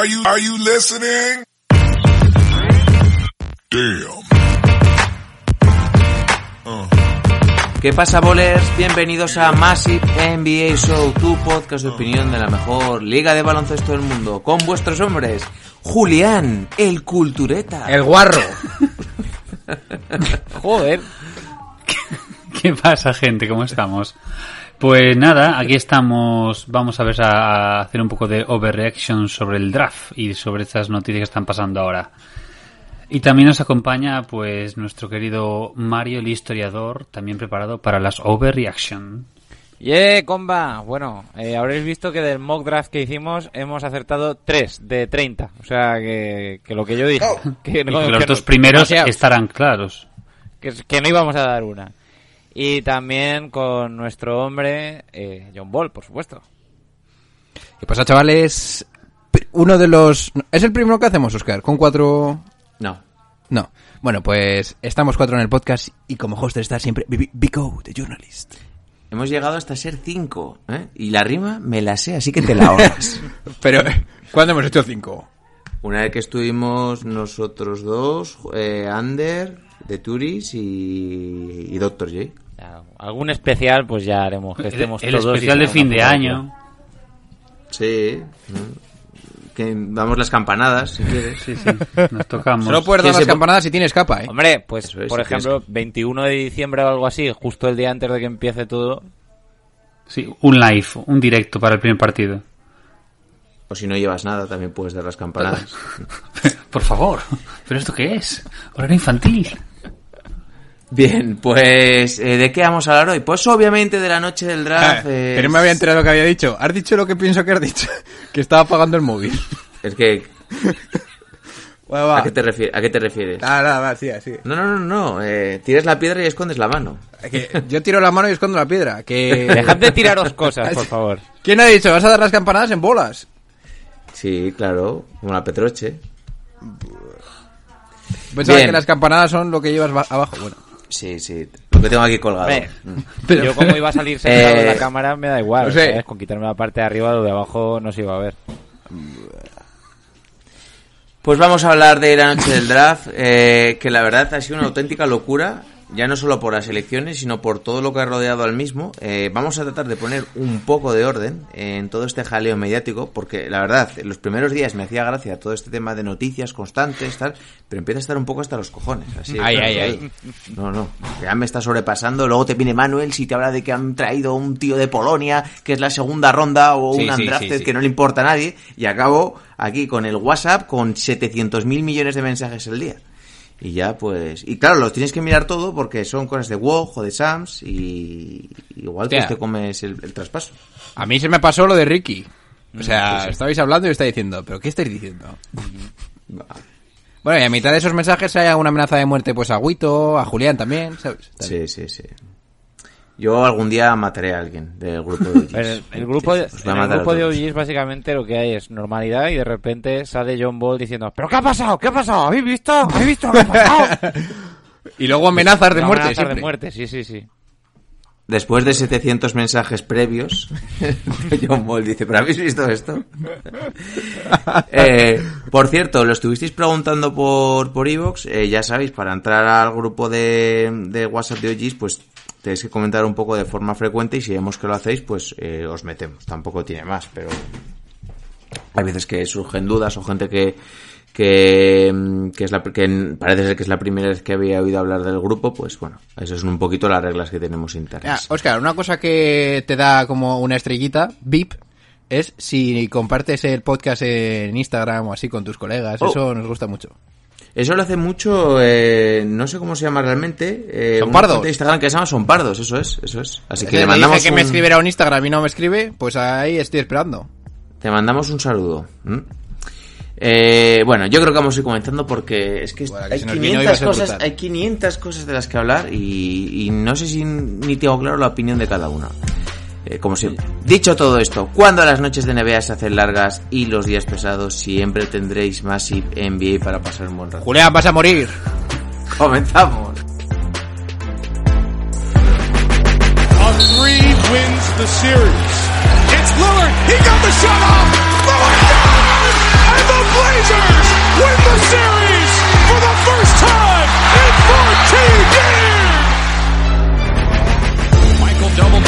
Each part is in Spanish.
Are you, are you listening? Damn. ¿Qué pasa, bolers? Bienvenidos a Massive NBA Show, tu podcast de opinión de la mejor liga de baloncesto del mundo, con vuestros hombres, Julián, el cultureta. El guarro. Joder. ¿Qué pasa, gente? ¿Cómo estamos? Pues nada, aquí estamos. Vamos a ver a hacer un poco de overreaction sobre el draft y sobre estas noticias que están pasando ahora. Y también nos acompaña, pues, nuestro querido Mario, el historiador, también preparado para las overreaction. Yeah, comba. Bueno, eh, habréis visto que del mock draft que hicimos hemos acertado 3 de 30. O sea, que, que lo que yo dije. Que, Y no- que los que dos no- primeros demasiados. estarán claros. que, que no íbamos a dar una. Y también con nuestro hombre, eh, John Ball, por supuesto. ¿Qué pasa, chavales? Uno de los... ¿Es el primero que hacemos, Oscar? ¿Con cuatro...? No. No. Bueno, pues estamos cuatro en el podcast y como hoster está siempre Bi- Bico, the journalist. Hemos llegado hasta ser cinco, ¿eh? Y la rima me la sé, así que te la ahorras. Pero, ¿cuándo hemos hecho cinco? Una vez que estuvimos nosotros dos, eh, Ander, de Turis y, y Doctor J. Ya, algún especial, pues ya haremos. Que estemos el todos especial de fin de año. Sí. Que damos las campanadas, si quieres. Sí, sí, nos tocamos. Solo puedes dar ¿Quién las campanadas si tienes capa, ¿eh? Hombre, pues es, por si quieres ejemplo, 21 de diciembre o algo así, justo el día antes de que empiece todo. Sí, un live, un directo para el primer partido. O si no llevas nada, también puedes dar las campanadas. Por favor, ¿pero esto qué es? Horario infantil. Bien, pues eh, ¿de qué vamos a hablar hoy? Pues obviamente de la noche del draft. Ah, eh, no me había enterado lo que había dicho. Has dicho lo que pienso que has dicho. que estaba apagando el móvil. Es que, Bueno, va. ¿a qué te, ¿a qué te refieres? Nada, nada, va, sí, así. No, no, no, no. Eh, tires la piedra y escondes la mano. Que yo tiro la mano y escondo la piedra. Que... Dejad de tiraros cosas, por favor. ¿Quién ha dicho? ¿Vas a dar las campanadas en bolas? Sí, claro, como la Petroche. Pensaba Bien. que las campanadas son lo que llevas ba- abajo. Bueno. Sí, sí, lo que tengo aquí colgado. Mm. yo como iba a salir sentado en Eh, la cámara me da igual, no sé. ¿sabes? Con quitarme la parte de arriba, lo de abajo no se iba a ver. Pues vamos a hablar de la noche del draft, eh, que la verdad ha sido una auténtica locura, ya no solo por las elecciones, sino por todo lo que ha rodeado al mismo. Eh, vamos a tratar de poner un poco de orden en todo este jaleo mediático, porque la verdad, en los primeros días me hacía gracia todo este tema de noticias constantes, tal, pero empieza a estar un poco hasta los cojones. Así, Ay, claro, ay, ay. No, no, ya me está sobrepasando. Luego te viene Manuel si te habla de que han traído un tío de Polonia, que es la segunda ronda, o Sí, un sí, que no le importa a nadie, y acabo aquí con el WhatsApp con 700 mil millones de mensajes al día. Y ya, pues. Y claro, los tienes que mirar todo porque son cosas de WoW o de Sams, y igual Hostia. que te comes el, el traspaso. A mí se me pasó lo de Ricky. O sea, sí, sí. estabais hablando y estaba diciendo, ¿pero qué estáis diciendo? Bueno, y a mitad de esos mensajes hay alguna amenaza de muerte, pues a Guito, a Julián también, ¿sabes? Sí, sí, sí. Yo algún día mataré a alguien del grupo de OGs. El, el grupo, de, en el grupo de. OGs básicamente lo que hay es normalidad y de repente sale John Ball diciendo ¿Pero qué ha pasado? ¿Qué ha pasado? ¿Habéis visto? ¿Habéis visto lo que ha pasado? Y luego amenazas de muerte amenaza siempre. de muerte, sí, sí, sí. Después de 700 mensajes previos, John Ball dice, ¿pero habéis visto esto? Eh, por cierto, lo estuvisteis preguntando por por Evox, eh, ya sabéis, para entrar al grupo de, de WhatsApp de OGs, pues tenéis que comentar un poco de forma frecuente y si vemos que lo hacéis, pues eh, os metemos. Tampoco tiene más, pero hay veces que surgen dudas o gente que que, mm, que es la que parece ser que es la primera vez que había oído hablar del grupo, pues bueno, eso son un poquito las reglas que tenemos Ah, internas. Oscar, una cosa que te da como una estrellita, VIP, es si compartes el podcast en Instagram o así con tus colegas. Oh. Eso nos gusta mucho. Eso lo hace mucho, eh, no sé cómo se llama realmente. Eh, Son pardos. de Instagram que se llama Son Pardos, eso es, eso es. Así que Le le mandamos dije que me escribiera un Instagram y no me escribe, pues ahí estoy esperando. Te mandamos un saludo. Eh, bueno, yo creo que vamos a ir comenzando porque es que, Bueno, hay, se nos vino, iba a 500 ser cosas, hay 500 cosas de las que hablar y, y no sé si ni tengo claro la opinión de cada una. Eh, como siempre. Dicho todo esto, cuando las noches de NBA se hacen largas y los días pesados, siempre tendréis Massive NBA para pasar un buen rato. Julián, vas a morir. Comenzamos. Three wins the series. It's Lillard. He got the shot off. Lillard down! And the Blazers win the series for the first time in 14 years.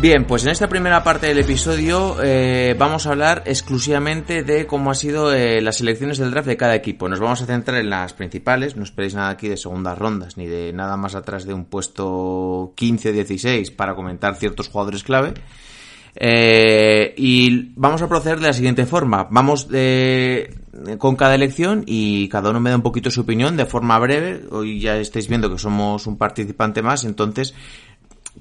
Bien, pues en esta primera parte del episodio eh, vamos a hablar exclusivamente de cómo ha sido eh, las selecciones del draft de cada equipo. Nos vamos a centrar en las principales, no esperéis nada aquí de segundas rondas ni de nada más atrás de un puesto 15 o 16 para comentar ciertos jugadores clave. Eh, y vamos a proceder de la siguiente forma. Vamos de- con cada elección y cada uno me da un poquito su opinión de forma breve. Hoy ya estáis viendo que somos un participante más, entonces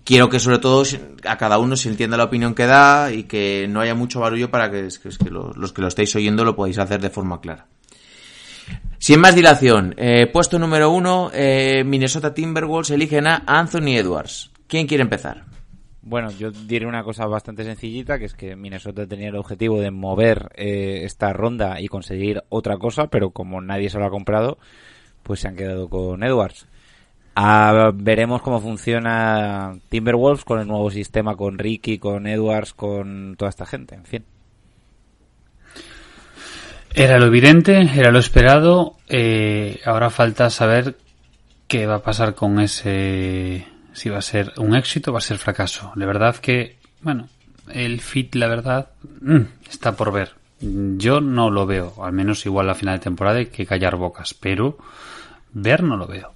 quiero que sobre todo a cada uno se entienda la opinión que da y que no haya mucho barullo para que, los que lo estáis oyendo lo podáis hacer de forma clara. Sin más dilación, eh, puesto número uno, eh, Minnesota Timberwolves eligen a Anthony Edwards. ¿Quién quiere empezar? Bueno, yo diré una cosa bastante sencillita, que es que Minnesota tenía el objetivo de mover eh, esta ronda y conseguir otra cosa, pero como nadie se lo ha comprado, pues se han quedado con Edwards. Ah, veremos cómo funciona Timberwolves con el nuevo sistema, con Ricky, con Edwards, con toda esta gente, en fin. Era lo evidente, era lo esperado. eh, ahora falta saber qué va a pasar con ese. Si va a ser un éxito o va a ser fracaso. La verdad que, bueno, el fit, la verdad, mm, está por ver. Yo no lo veo, al menos igual a final de temporada hay que callar bocas, pero ver no lo veo.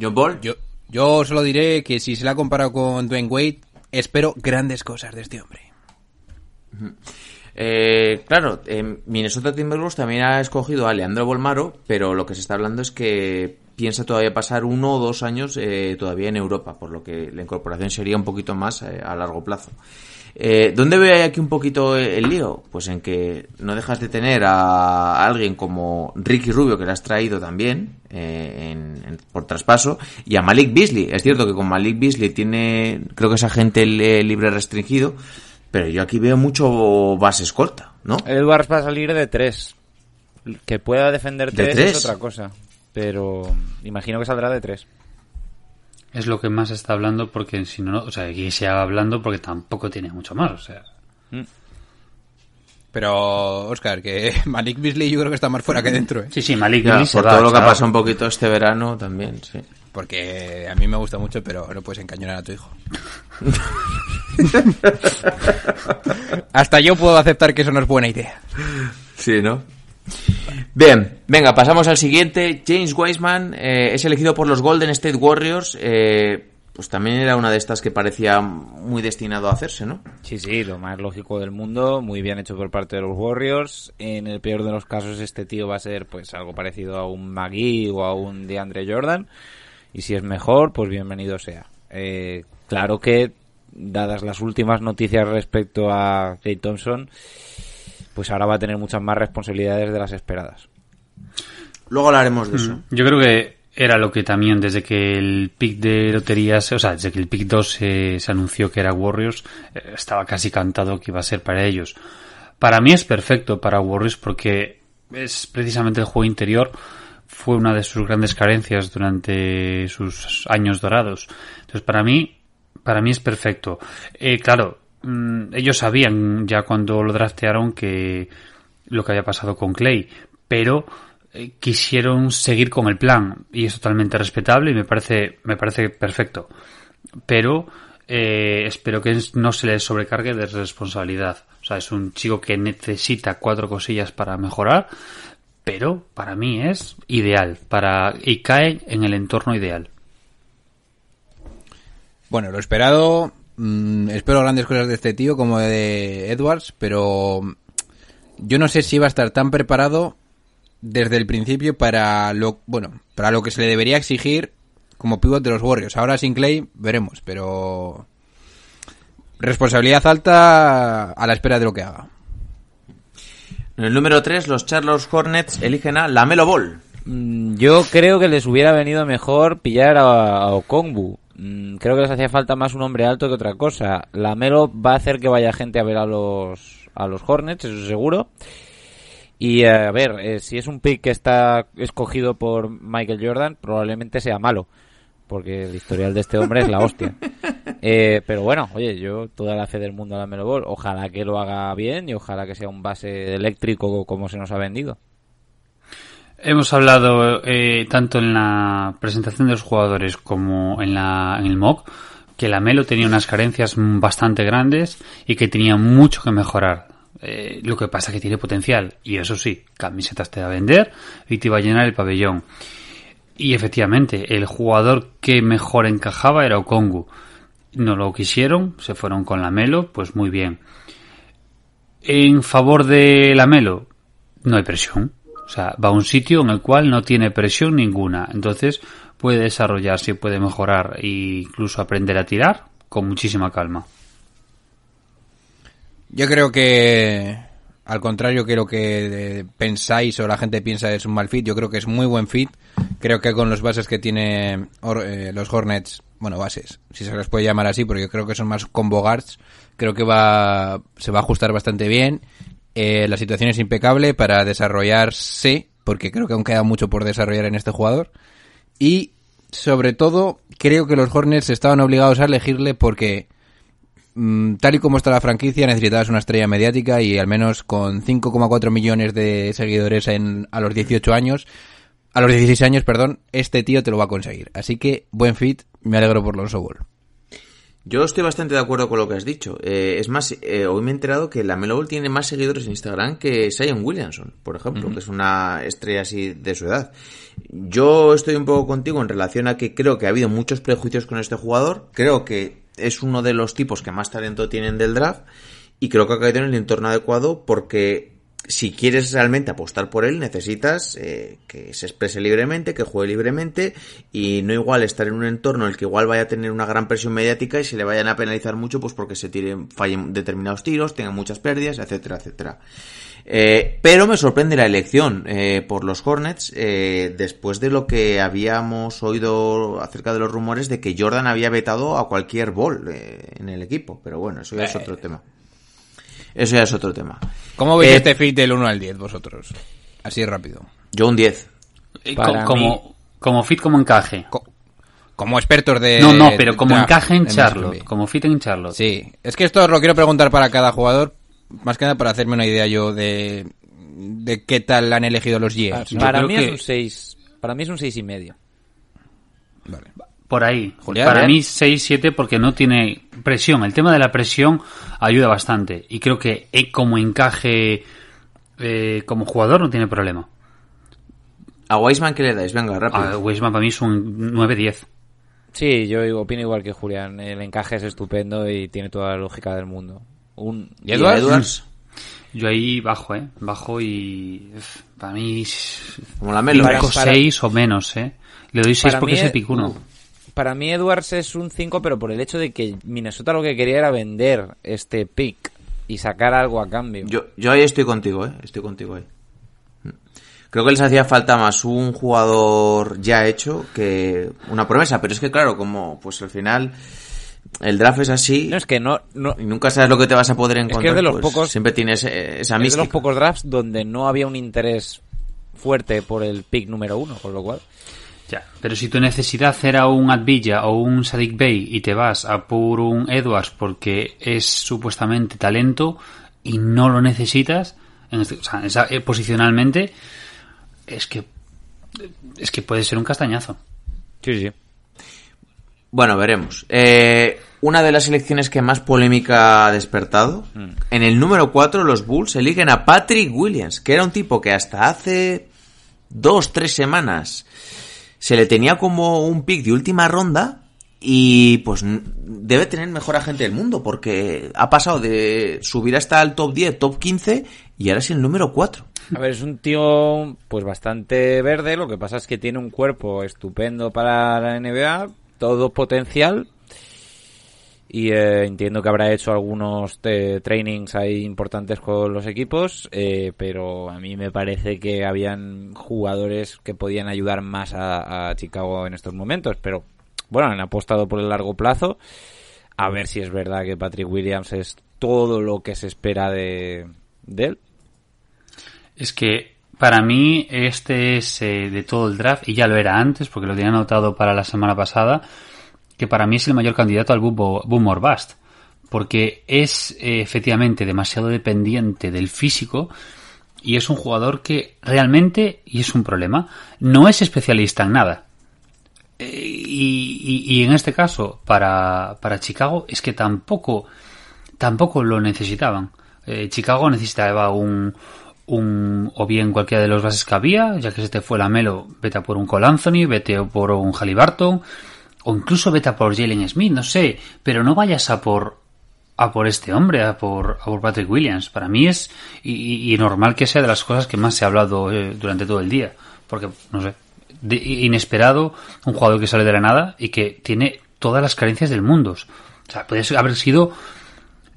John Ball. Yo, yo solo diré que si se la ha comparado con Dwayne Wade, espero grandes cosas de este hombre. Eh, claro, eh, Minnesota Timberwolves también ha escogido a Leandro Bolmaro, pero lo que se está hablando es que piensa todavía pasar uno o dos años eh, todavía en Europa, por lo que la incorporación sería un poquito más eh, a largo plazo. Eh, ¿Dónde veo aquí un poquito el lío? Pues en que no dejas de tener a alguien como Ricky Rubio, que le has traído también eh, en- en- por traspaso, y a Malik Beasley. Es cierto que con Malik Beasley tiene, creo que es agente li- libre restringido, pero yo aquí veo mucho base escolta, ¿no? Edwards va a salir de tres. Que pueda defender ¿De tres? es otra cosa. Pero imagino que saldrá de tres. Es lo que más está hablando porque si no, o sea, aquí se va hablando porque tampoco tiene mucho más, o sea. Pero, Oscar, que Malik Beasley yo creo que está más fuera que dentro, ¿eh? Sí, sí, Malik Beasley por va, todo lo que ha pasado un poquito este verano también, sí. Porque a mí me gusta mucho, pero no puedes encañonar a tu hijo. Hasta yo puedo aceptar que eso no es buena idea. Sí, ¿no? Bien, venga, pasamos al siguiente. James Wiseman eh, es elegido por los Golden State Warriors. eh, pues también era una de estas que parecía muy destinado a hacerse, ¿no? Sí, sí, lo más lógico del mundo, muy bien hecho por parte de los Warriors. En el peor de los casos, este tío va a ser pues algo parecido a un Magui o a un DeAndre Jordan. Y si es mejor, pues bienvenido sea. Eh, claro que, dadas las últimas noticias respecto a Clay Thompson, pues ahora va a tener muchas más responsabilidades de las esperadas. Luego hablaremos de eso. Yo creo que era lo que también desde que el pick de loterías, o sea, desde que el pick 2 se, se anunció que era Warriors, eh, estaba casi cantado que iba a ser para ellos. Para mí es perfecto para Warriors porque es precisamente el juego interior fue una de sus grandes carencias durante sus años dorados. Entonces, para mí, para mí es perfecto. Eh, claro, mm, ellos sabían ya cuando lo draftearon que lo que había pasado con Clay, pero eh, quisieron seguir con el plan y es totalmente respetable y me parece me parece perfecto. Pero eh, espero que no se le sobrecargue de responsabilidad. O sea, es un chico que necesita cuatro cosillas para mejorar, pero para mí es ideal para y cae en el entorno ideal. Bueno, lo esperado. Mm, espero grandes cosas de este tío como de Edwards, pero yo no sé si va a estar tan preparado desde el principio para lo bueno para lo que se le debería exigir como pivot de los Warriors. Ahora sin Clay veremos, pero responsabilidad alta a la espera de lo que haga. En el número 3, los Charlotte Hornets eligen a Lamelo Ball. Mm, Yo creo que les hubiera venido mejor pillar a, a Okongwu. Mm, Creo que les hacía falta más un hombre alto que otra cosa. La Melo va a hacer que vaya gente a ver a los, a los Hornets, eso seguro. Y eh, a ver, eh, si es un pick que está escogido por Michael Jordan, probablemente sea malo. Porque el historial de este hombre es la hostia. Eh, pero bueno, oye, yo toda la fe del mundo a la Melo Ball. Ojalá que lo haga bien y ojalá que sea un base eléctrico como se nos ha vendido. Hemos hablado eh, tanto en la presentación de los jugadores como en, la, en el mock que la Melo tenía unas carencias bastante grandes y que tenía mucho que mejorar. Eh, lo que pasa que tiene potencial y eso sí, camisetas te va a vender y te va a llenar el pabellón. Y efectivamente, el jugador que mejor encajaba era Okongu. No lo quisieron, se fueron con la Melo, pues muy bien. En favor de la Melo, no hay presión. O sea, va a un sitio en el cual no tiene presión ninguna. Entonces puede desarrollarse, puede mejorar e incluso aprender a tirar con muchísima calma. Yo creo que, al contrario que lo que eh, pensáis o la gente piensa es un mal fit, yo creo que es muy buen fit. Creo que con los bases que tiene eh, los Hornets, bueno, bases, si se les puede llamar así, porque yo creo que son más combo guards, creo que va, se va a ajustar bastante bien. Eh, la situación es impecable para desarrollarse, porque creo que aún queda mucho por desarrollar en este jugador. Y, sobre todo, creo que los Hornets estaban obligados a elegirle porque Mm, tal y como está la franquicia, necesitabas una estrella mediática y al menos con 5,4 millones de seguidores en, a los 18 años, a los 16 años, perdón, este tío te lo va a conseguir. Así que, buen fit, me alegro por Lonzo Ball. Yo estoy bastante de acuerdo con lo que has dicho. Eh, es más, eh, hoy me he enterado que la Melo Ball tiene más seguidores en Instagram que Zion Williamson, por ejemplo, que es una estrella así de su edad. Yo estoy un poco contigo en relación a que creo que ha habido muchos prejuicios con este jugador. Creo que es uno de los tipos que más talento tienen del draft y creo que ha caído en el entorno adecuado porque si quieres realmente apostar por él necesitas eh, que se exprese libremente, que juegue libremente y no igual estar en un entorno en el que igual vaya a tener una gran presión mediática y se le vayan a penalizar mucho pues porque se tiren, fallen determinados tiros, tengan muchas pérdidas, etcétera, etcétera. Eh, pero me sorprende la elección eh, por los Hornets eh, después de lo que habíamos oído acerca de los rumores de que Jordan había vetado a cualquier ball eh, en el equipo. Pero bueno, eso ya es otro tema. Eso ya es otro tema. ¿Cómo veis Eh, este fit del 1 al 10 vosotros? Así rápido. Yo un 10. Eh, Para co- como, como fit, como encaje. Como expertos de... no, no, pero como draft encaje en Charlotte. Como fit en Charlotte. Sí, es que esto os lo quiero preguntar para cada jugador, más que nada para hacerme una idea yo de, de qué tal han elegido los GMs. ¿no? para mí que- es un 6. Para mí es un seis y medio. Por ahí. Julián, Para ¿eh? mí 6-7 porque no tiene presión. El tema de la presión ayuda bastante. Y creo que eh, como encaje eh, como jugador no tiene problema. A Wiseman, ¿qué le dais? Venga, rápido. A Weisman para mí es un 9-10. Sí, yo opino igual que Julián. El encaje es estupendo y tiene toda la lógica del mundo. Un ¿Y Edwards? Edwards? Yo ahí bajo, ¿eh? Bajo y... Para mí... Como la Melo. 5 Para- 6 o menos, ¿eh? Le doy 6 Para porque es- el picuno. uh, Para mí Edwards es un 5, pero por el hecho de que Minnesota lo que quería era vender este pick y sacar algo a cambio. Yo, yo ahí estoy contigo, ¿eh? Estoy contigo ahí. Creo que les hacía falta más un jugador ya hecho que una promesa, pero es que claro, como pues al final el draft es así No, es que no, no y nunca sabes lo que te vas a poder que encontrar. es de los pues, pocos- siempre tienes eh, esa es de los pocos drafts donde no había un interés fuerte por el pick número uno, con lo cual. Ya, pero si tu necesidad era un Advilla o un Sadik Bey y te vas a por un Edwards porque es supuestamente talento y no lo necesitas, en este- o sea, esa- eh, posicionalmente, es que es que puede ser un castañazo. Sí, sí. Bueno, veremos. Eh, una de las elecciones que más polémica ha despertado. En el número 4, los Bulls eligen a Patrick Williams, que era un tipo que hasta hace dos, tres semanas se le tenía como un pick de última ronda. Y pues debe tener mejor agente del mundo, porque ha pasado de subir hasta el top 10, top 15, y ahora es el número 4. A ver, es un tío pues bastante verde, lo que pasa es que tiene un cuerpo estupendo para la NBA, todo potencial y eh, entiendo que habrá hecho algunos eh, trainings ahí importantes con los equipos, eh, pero a mí me parece que habían jugadores que podían ayudar más a, Chicago en estos momentos, pero bueno, han apostado por el largo plazo. A ver si es verdad que Patrick Williams es todo lo que se espera de, de él. Es que para mí este es eh, de todo el draft, y ya lo era antes, porque lo tenía anotado para la semana pasada, que para mí es el mayor candidato al boom, boom or bust. Porque es eh, efectivamente demasiado dependiente del físico y es un jugador que realmente, y es un problema, no es especialista en nada. Eh, y, en este caso, para, para Chicago, es que tampoco, tampoco lo necesitaban. Eh, Chicago necesitaba un, un, o bien cualquiera de los bases que había, ya que se te fue la Melo, vete a por un Cole Anthony, vete por un Halliburton, o incluso vete a por Jalen Smith, no sé, pero no vayas a por, a por este hombre, a por, a por Patrick Williams. Para mí es, y, y- normal que sea de las cosas que más se ha hablado eh, durante todo el día, porque, no sé, inesperado, un jugador que sale de la nada y que tiene todas las carencias del mundo. O sea, puede ser- haber sido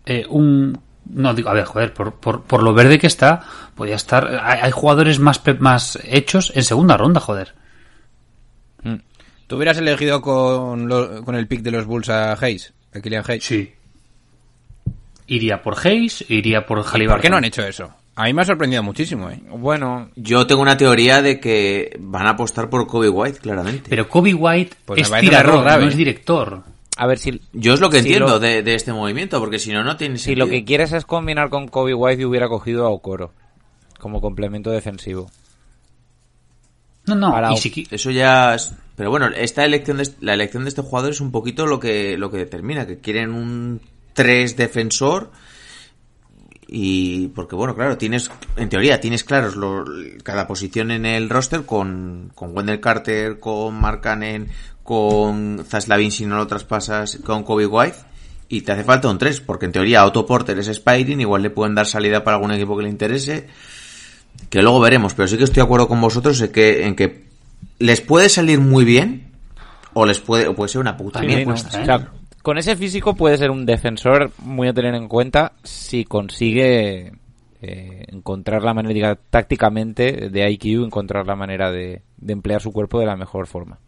eh, un... No digo, a ver, joder, por, por, por lo verde que está, podía estar... Hay, hay jugadores más, más hechos en segunda ronda, joder. ¿Tú hubieras elegido con, lo- con el pick de los Bulls a Hayes? A Killian Hayes. Sí. Iría por Hayes, iría por Halliburton. ¿Por qué no han hecho eso? A mí me ha sorprendido muchísimo, ¿eh? Bueno, Yo tengo una teoría de que van a apostar por Kobe White, claramente. Pero Kobe White Pues es tirador, grave. no es director. a ver si, Yo es lo que Si entiendo lo- de, de este movimiento, porque si no, no tiene si sentido. lo que quieres es combinar con Kobe White, yo hubiera cogido a Okoro como complemento defensivo. No, no, Para- y si Eso ya es... Pero bueno, esta elección de, la elección de este jugador es un poquito lo que, lo que determina, que quieren un 3 defensor y porque bueno, claro, tienes, en teoría, tienes claros lo- cada posición en el roster con, con Wendell Carter, con Mark Cannon, con Zaslavin si no lo traspasas, con Kobe White y te hace falta un 3, porque en teoría Otto Porter es Spiring, igual le pueden dar salida para algún equipo que le interese, que luego veremos, pero sí que estoy de acuerdo con vosotros en que, en que les puede salir muy bien o les puede, o puede ser una puta También mierda. cuesta, O ¿eh? sea, con ese físico puede ser un defensor muy a tener en cuenta si consigue eh, encontrar la manera, diga, tácticamente de IQ, encontrar la manera de, de emplear su cuerpo de la mejor forma.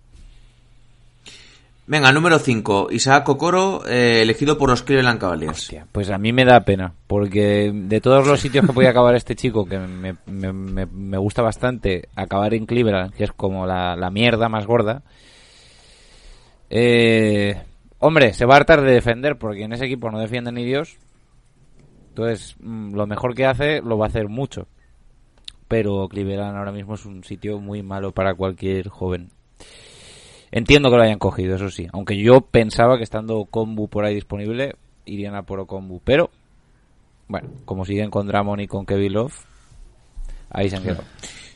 Venga, número 5, Isaac Okoro, eh, elegido por los Cleveland Cavaliers. Hostia, pues a mí me da pena, porque de todos los sitios que podía acabar este chico, que me, me- me- me gusta bastante acabar en Cleveland, que es como la, la mierda más gorda, eh, hombre, se va a hartar de defender, porque en ese equipo no defiende ni Dios, entonces mm, lo mejor que hace lo va a hacer mucho, pero Cleveland ahora mismo es un sitio muy malo para cualquier joven. Entiendo que lo hayan cogido, eso sí. Aunque yo pensaba que estando Kombu por ahí disponible, irían a por Kombu. Pero, bueno, como siguen con Dramon y con Kevin Love, ahí se han quedado.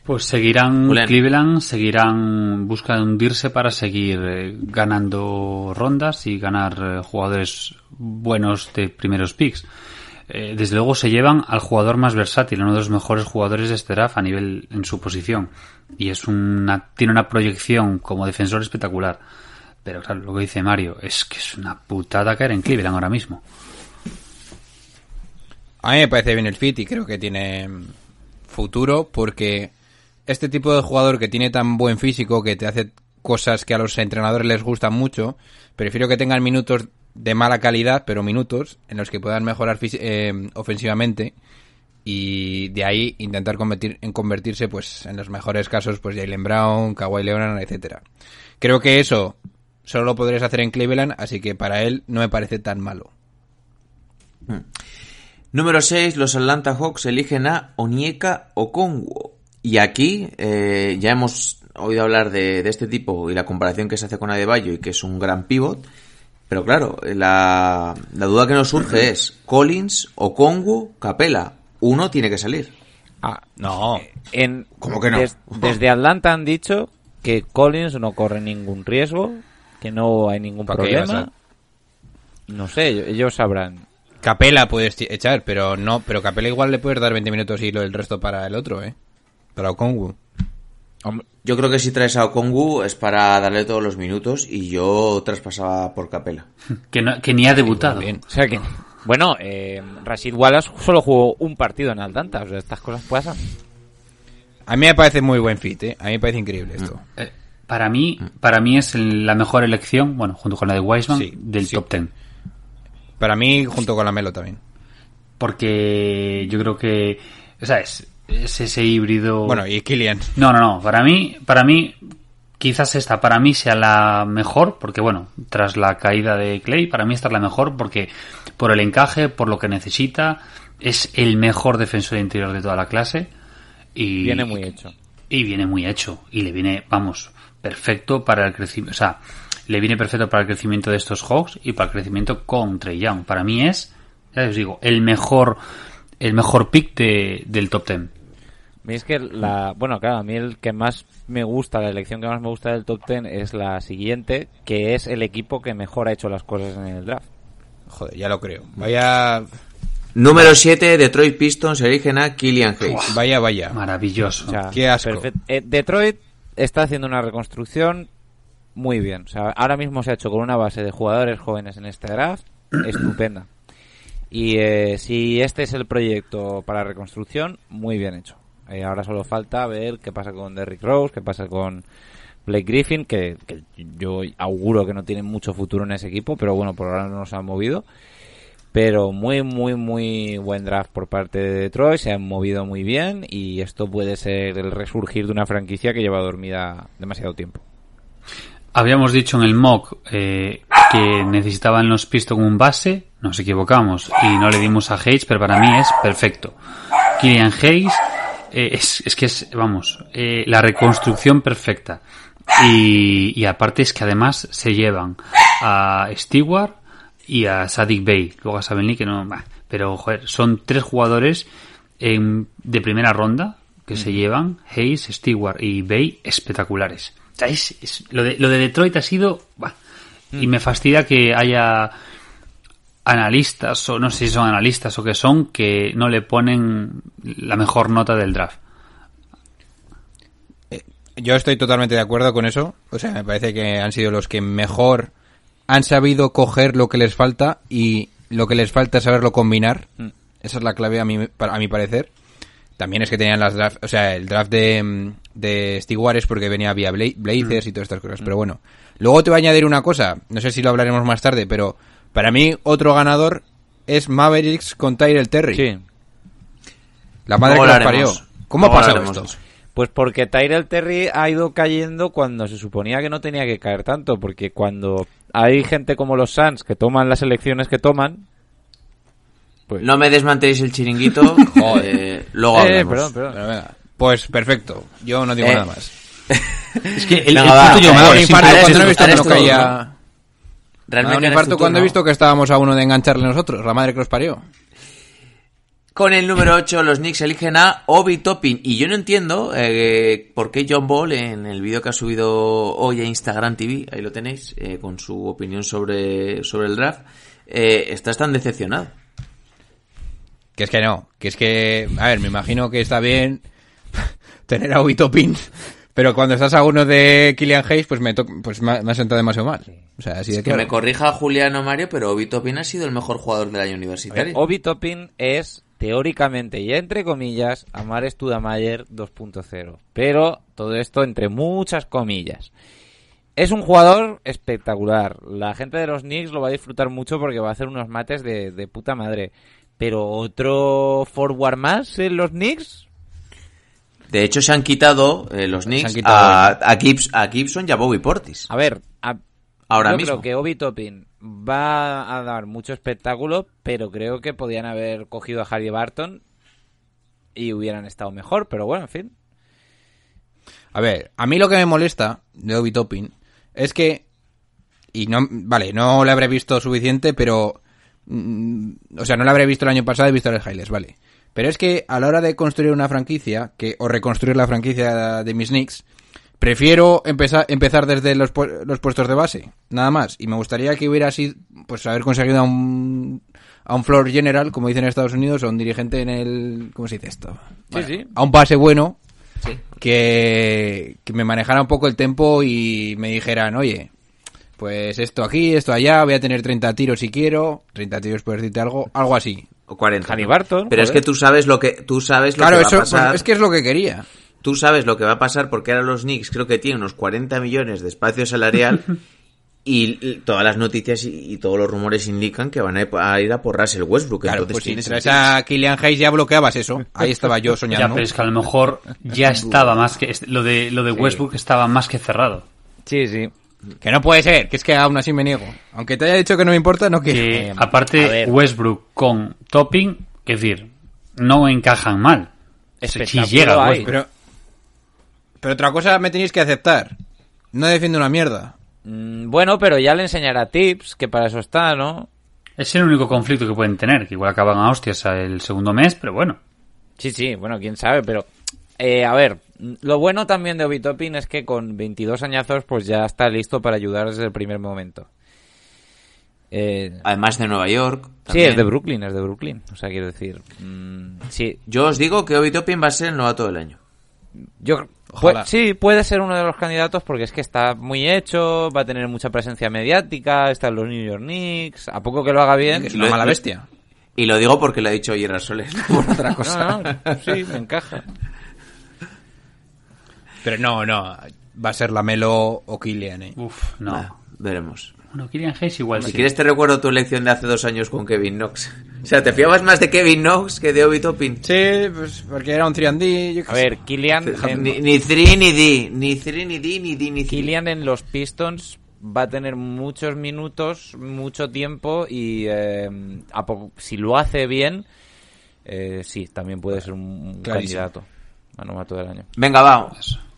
Pues seguirán. Cleveland, seguirán buscando hundirse para seguir eh, ganando rondas y ganar eh, jugadores buenos de primeros picks. Eh, desde luego se llevan al jugador más versátil, uno de los mejores jugadores de este draft a nivel en su posición. Y es una, tiene una proyección como defensor espectacular. Pero claro, lo que dice Mario es que es una putada caer en Cleveland ahora mismo. A mí me parece bien el fit y creo que tiene futuro porque este tipo de jugador que tiene tan buen físico que te hace cosas que a los entrenadores les gustan mucho, prefiero que tengan minutos de mala calidad, pero minutos en los que puedan mejorar eh, ofensivamente y de ahí intentar convertir, en convertirse, pues, en los mejores casos, pues, Jalen Brown, Kawhi Leonard, etcétera. Creo que eso solo lo podrías hacer en Cleveland, así que para él no me parece tan malo. Número 6, los Atlanta Hawks eligen a Onyeka Okongwu. Y aquí eh, ya hemos oído hablar de, de este tipo y la comparación que se hace con Adebayo y que es un gran pivot. Pero claro, la, la duda que nos surge es Collins, Okongwu, Capela. Uno tiene que salir. Ah, No. en, ¿Cómo que no? des- desde Atlanta han dicho que Collins no corre ningún riesgo, que no hay ningún ¿Para qué vas problema. No sé, ellos- sabrán. Capela puedes echar, pero no, pero Capela igual le puedes dar 20 minutos y lo el resto para el otro, ¿eh? Para Okongwu. Yo creo que si traes a Okongwu es para darle todos los minutos y yo traspasaba por Capela. Que, no- que ni ha debutado. bien. O sea que, bueno, eh, Rashid Wallace solo jugó un partido en Atlanta, o sea, estas cosas pasan. A mí me parece muy buen fit, ¿eh? A mí me parece increíble esto. Eh, para mí, para mí es la mejor elección, bueno, junto con la de Wiseman, Sí, del sí. top 10. Para mí, junto con la Melo también. Porque yo creo que, o sea, es, es ese híbrido. Bueno, y Killian. No, no, no. Para mí, para mí, quizás esta para mí sea la mejor, porque bueno, tras la caída de Clay, para mí esta es la mejor porque por el encaje, por lo que necesita, es el mejor defensor interior de toda la clase y Viene muy hecho. y viene muy hecho y le viene, vamos, perfecto para el crecimiento, o sea, le viene perfecto para el crecimiento de estos Hawks y para el crecimiento con Trey Young. Para mí es, ya os digo, el mejor el mejor pick de- del top 10. A mí es que la, bueno, claro, a mí el que más me gusta, la elección que más me gusta del top 10 es la siguiente, que es el equipo que mejor ha hecho las cosas en el draft. Joder, ya lo creo. Vaya, Número 7, Detroit Pistons eligen a Killian Hayes. vaya, vaya. Maravilloso. O sea, Qué asco. perfect- eh, Detroit está haciendo una reconstrucción muy bien. O sea, ahora mismo se ha hecho con una base de jugadores jóvenes en este draft estupenda. Y eh, si este es el proyecto para reconstrucción, muy bien hecho. Eh, ahora solo falta ver qué pasa con Derrick Rose, qué pasa con Blake Griffin, que, yo auguro que no tienen mucho futuro en ese equipo, pero bueno, por ahora no se han movido. Pero muy, muy, muy buen draft por parte de Detroit. Se han movido muy bien y esto puede ser el resurgir de una franquicia que lleva dormida demasiado tiempo. Habíamos dicho en el mock eh, que necesitaban los Pistons un base, nos equivocamos y no le dimos a Hayes, pero para mí es perfecto. Killian Hayes eh, es, es que es, vamos, eh, la reconstrucción perfecta. Y, y aparte es que además se llevan a Stewart y a Sadik Bey, luego a Saben Lee, que no, bah, pero joder, son tres jugadores en- de primera ronda que se llevan, Hayes, Stewart y Bay, espectaculares. O sea, es- es- lo, de, lo de Detroit ha sido... bah, Y me fastidia que haya analistas, o no sé si son analistas o que son, que no le ponen la mejor nota del draft. Yo estoy totalmente de acuerdo con eso. O sea, me parece que han sido los que mejor han sabido coger lo que les falta y lo que les falta es saberlo combinar. Esa es la clave a mi, a mi parecer. También es que tenían las draft, o sea, el draft de, mm, de Stewart es porque venía vía Bla- Blazers y todas estas cosas. Pero bueno, luego te voy a añadir una cosa. No sé si lo hablaremos más tarde, pero para mí otro ganador es Mavericks con Tyrell Terry. Sí. La madre que los hablaremos. parió. ¿Cómo ha pasado esto? Pues porque Tyrell Terry ha ido cayendo cuando se suponía que no tenía que caer tanto, porque cuando hay gente como los Suns que toman las elecciones que toman, pues... No me desmanteléis el chiringuito. Joder, luego Eh, perdón, perdón. Pero venga, Pues perfecto. Yo no digo Eh, nada más. Es que el, Venga, el va, punto yo Me ha dado un infarto cuando no he visto que no caía. Un Realmente eres infarto cuando he visto que estábamos a uno de engancharle nosotros, la madre que los parió. Con el número 8, los Knicks eligen a Obi Toppin. Y yo no entiendo eh, por qué John Ball, en el vídeo que ha subido hoy a Instagram TV, ahí lo tenéis, eh, con su opinión sobre, sobre el draft, eh, estás tan decepcionado. Que es que no, que es que, a ver, me imagino que está bien tener a Obito Pin, pero cuando estás a uno de Killian Hayes, pues me, to- pues me, ha- sentado demasiado mal. O sea, así de Que claro. me corrija Juliano Mario, pero Obi Toppin ha sido el mejor jugador del año universitario. Obi Toppin es teóricamente y entre comillas Amar Studamayer 2.0, pero todo esto entre muchas comillas. Es un jugador espectacular. La gente de los Knicks lo va a disfrutar mucho porque va a hacer unos mates de, de puta madre. Pero otro forward más en los Knicks. De hecho, se han quitado eh, los Knicks quitado a, a, Gibbs- a Gibson y a Bobby Portis. A ver, a- Ahora yo mismo. creo que Obi Toppin va a dar mucho espectáculo, pero creo que podían haber cogido a Harry Barton y hubieran estado mejor. Pero bueno, en fin. A ver, a mí lo que me molesta de Obi Toppin es que. Y no. Vale, no le habré visto suficiente, pero. mm, o sea, no le habré visto el año pasado, he visto los highlights, vale. Pero es que a la hora de construir una franquicia, que o reconstruir la franquicia de mis Knicks, prefiero empezar, empezar desde los, pu- los puestos de base, nada más. Y me gustaría que hubiera sido, pues, haber conseguido a un, a un floor general, como dicen en Estados Unidos, o un dirigente en el, ¿cómo se dice esto? Bueno, sí. A un base bueno, que, que me manejara un poco el tempo y me dijeran, oye, pues esto aquí, esto allá, voy a tener 30 tiros si quiero, 30 tiros por decirte algo, algo así. O 40. Harry ¿no? Barton, Pero es joder. que tú sabes lo que tú sabes lo Claro, que va eso a pues, pasar. es que es lo que quería. Tú sabes lo que va a pasar porque ahora los Knicks creo que tienen unos 40 millones de espacio salarial y todas las noticias y, y todos los rumores indican que van a, a ir a por Russell Westbrook. Claro, Entonces, pues si traes a Killian Hayes ya bloqueabas eso. Ahí estaba yo Ya, soñando. pero es que a lo mejor ya estaba más que... Lo de, lo de Westbrook estaba más que cerrado. Sí, sí. Que no puede ser, que es que aún así me niego. Aunque te haya dicho que no me importa, no quiero. Que Eh, aparte. Westbrook con Topping, es decir, no encajan mal. Si llega. Westbrook. Pero, pero otra cosa me tenéis que aceptar. No defiendo una mierda. Mm, Bueno, pero ya le enseñará tips, que para eso está, ¿no? Es el único conflicto que pueden tener, que igual acaban a hostias el segundo mes, pero bueno. Sí, sí, bueno, quién sabe, pero... eh, a ver, lo bueno también de Obi Toppin es que con 22 añazos pues ya está listo para ayudar desde el primer momento. Eh, Además de Nueva York. sí, también. es de Brooklyn, es de Brooklyn. O sea, quiero decir... mm, sí, Yo os digo que Obi Toppin va a ser el novato del año. yo... Ojalá. pu- sí, puede ser uno de los candidatos porque es que está muy hecho, va a tener mucha presencia mediática, está en los New York Knicks, a poco que lo haga bien... Es una mala bestia. Y lo digo porque lo ha dicho Gerard Soler, por otra cosa. No, no, sí, me encaja. Pero no, no. Va a ser la Melo o Killian, eh. Uf, no. Ah, veremos. Bueno, Killian Hayes igual Si sí. quieres te recuerdo tu elección de hace dos años con Kevin Knox. O sea, ¿te fiabas más de Kevin Knox que de Obi Toppin? Sí, pues porque era un 3D. yo A sé. ver, Kylian... en- Ni, ni 3 ni D, ni 3 ni D, ni D ni C. Kylian en los Pistons va a tener muchos minutos, mucho tiempo y eh, a poco- si lo hace bien, eh, sí, también puede ser un, Clarísimo. candidato a novato del año. Venga, va.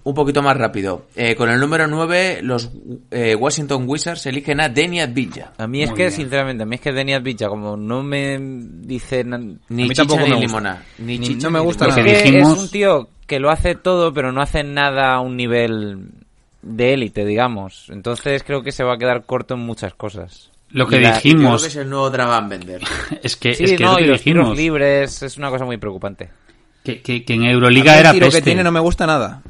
Un poquito más rápido. Eh, con el número 9, los eh, Washington Wizards eligen a Denny Advilla. A mí es Muy que, bien. sinceramente, a mí es que Denis Bicha, como no me dicen... Ni chicha tampoco ni limona. Ni Ni- chicha no me gusta Es limona. Lo que que dijimos- es un tío que lo hace todo, pero no hace nada a un nivel de élite, digamos. Entonces creo que se va a quedar corto en muchas cosas. Lo que Y la- Yo creo dijimos que es el nuevo Dragon Bender. es que, Sí, es, que es no, lo que y los tiros dijimos. libres es una cosa muy preocupante. Que, que, que en A mí Euroliga el era tiro peste. que tiene no me gusta nada.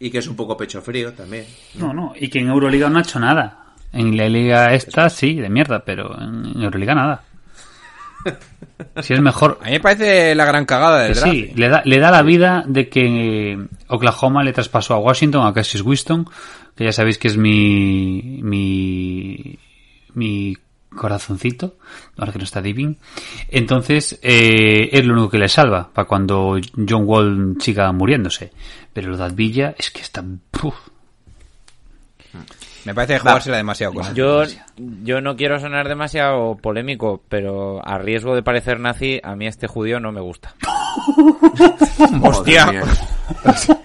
Y que es un poco pecho frío también. No, no, y que en Euroliga no ha hecho nada. En la liga esta sí, de mierda, pero en Euroliga nada. Si es mejor. A mí me parece la gran cagada del draft. sí, le da, le da la vida de que Oklahoma le traspasó a Washington, a Cassius Winston, que ya sabéis que es mi. mi. mi corazoncito, ahora que no está Divin. Entonces, eh, es lo único que le salva para cuando John Wall siga muriéndose. Pero lo de Advilla es que está. ¡puf! Me parece jugársela demasiado con él. Yo, yo no quiero sonar demasiado polémico, pero a riesgo de parecer nazi, a mí este judío no me gusta. Hostia.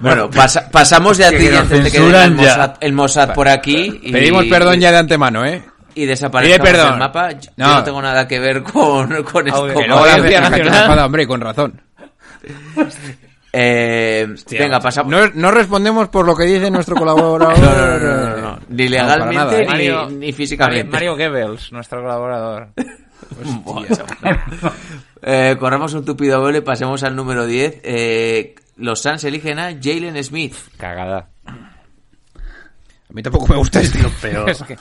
Bueno, pasa- pasamos de antes que venga el. Mossad, el Mossad por aquí. Y, Pedimos perdón ya de antemano, ¿eh? Y desaparece perdón. del mapa. Yo No. no. tengo nada que ver con, con gente se Nacional. hombre, y con razón. Eh, venga, pasamos. No, no respondemos por lo que dice nuestro colaborador. No, no, no, no, no. Ni No, legalmente nada, ¿eh? ni, Mario- ni físicamente. Mario Goebbels, nuestro colaborador. Eh, corremos un tupido velo y pasemos al número 10. Eh, los Suns eligen a Jalen Smith. Cagada. A mí tampoco me gusta este. Peor. Es que,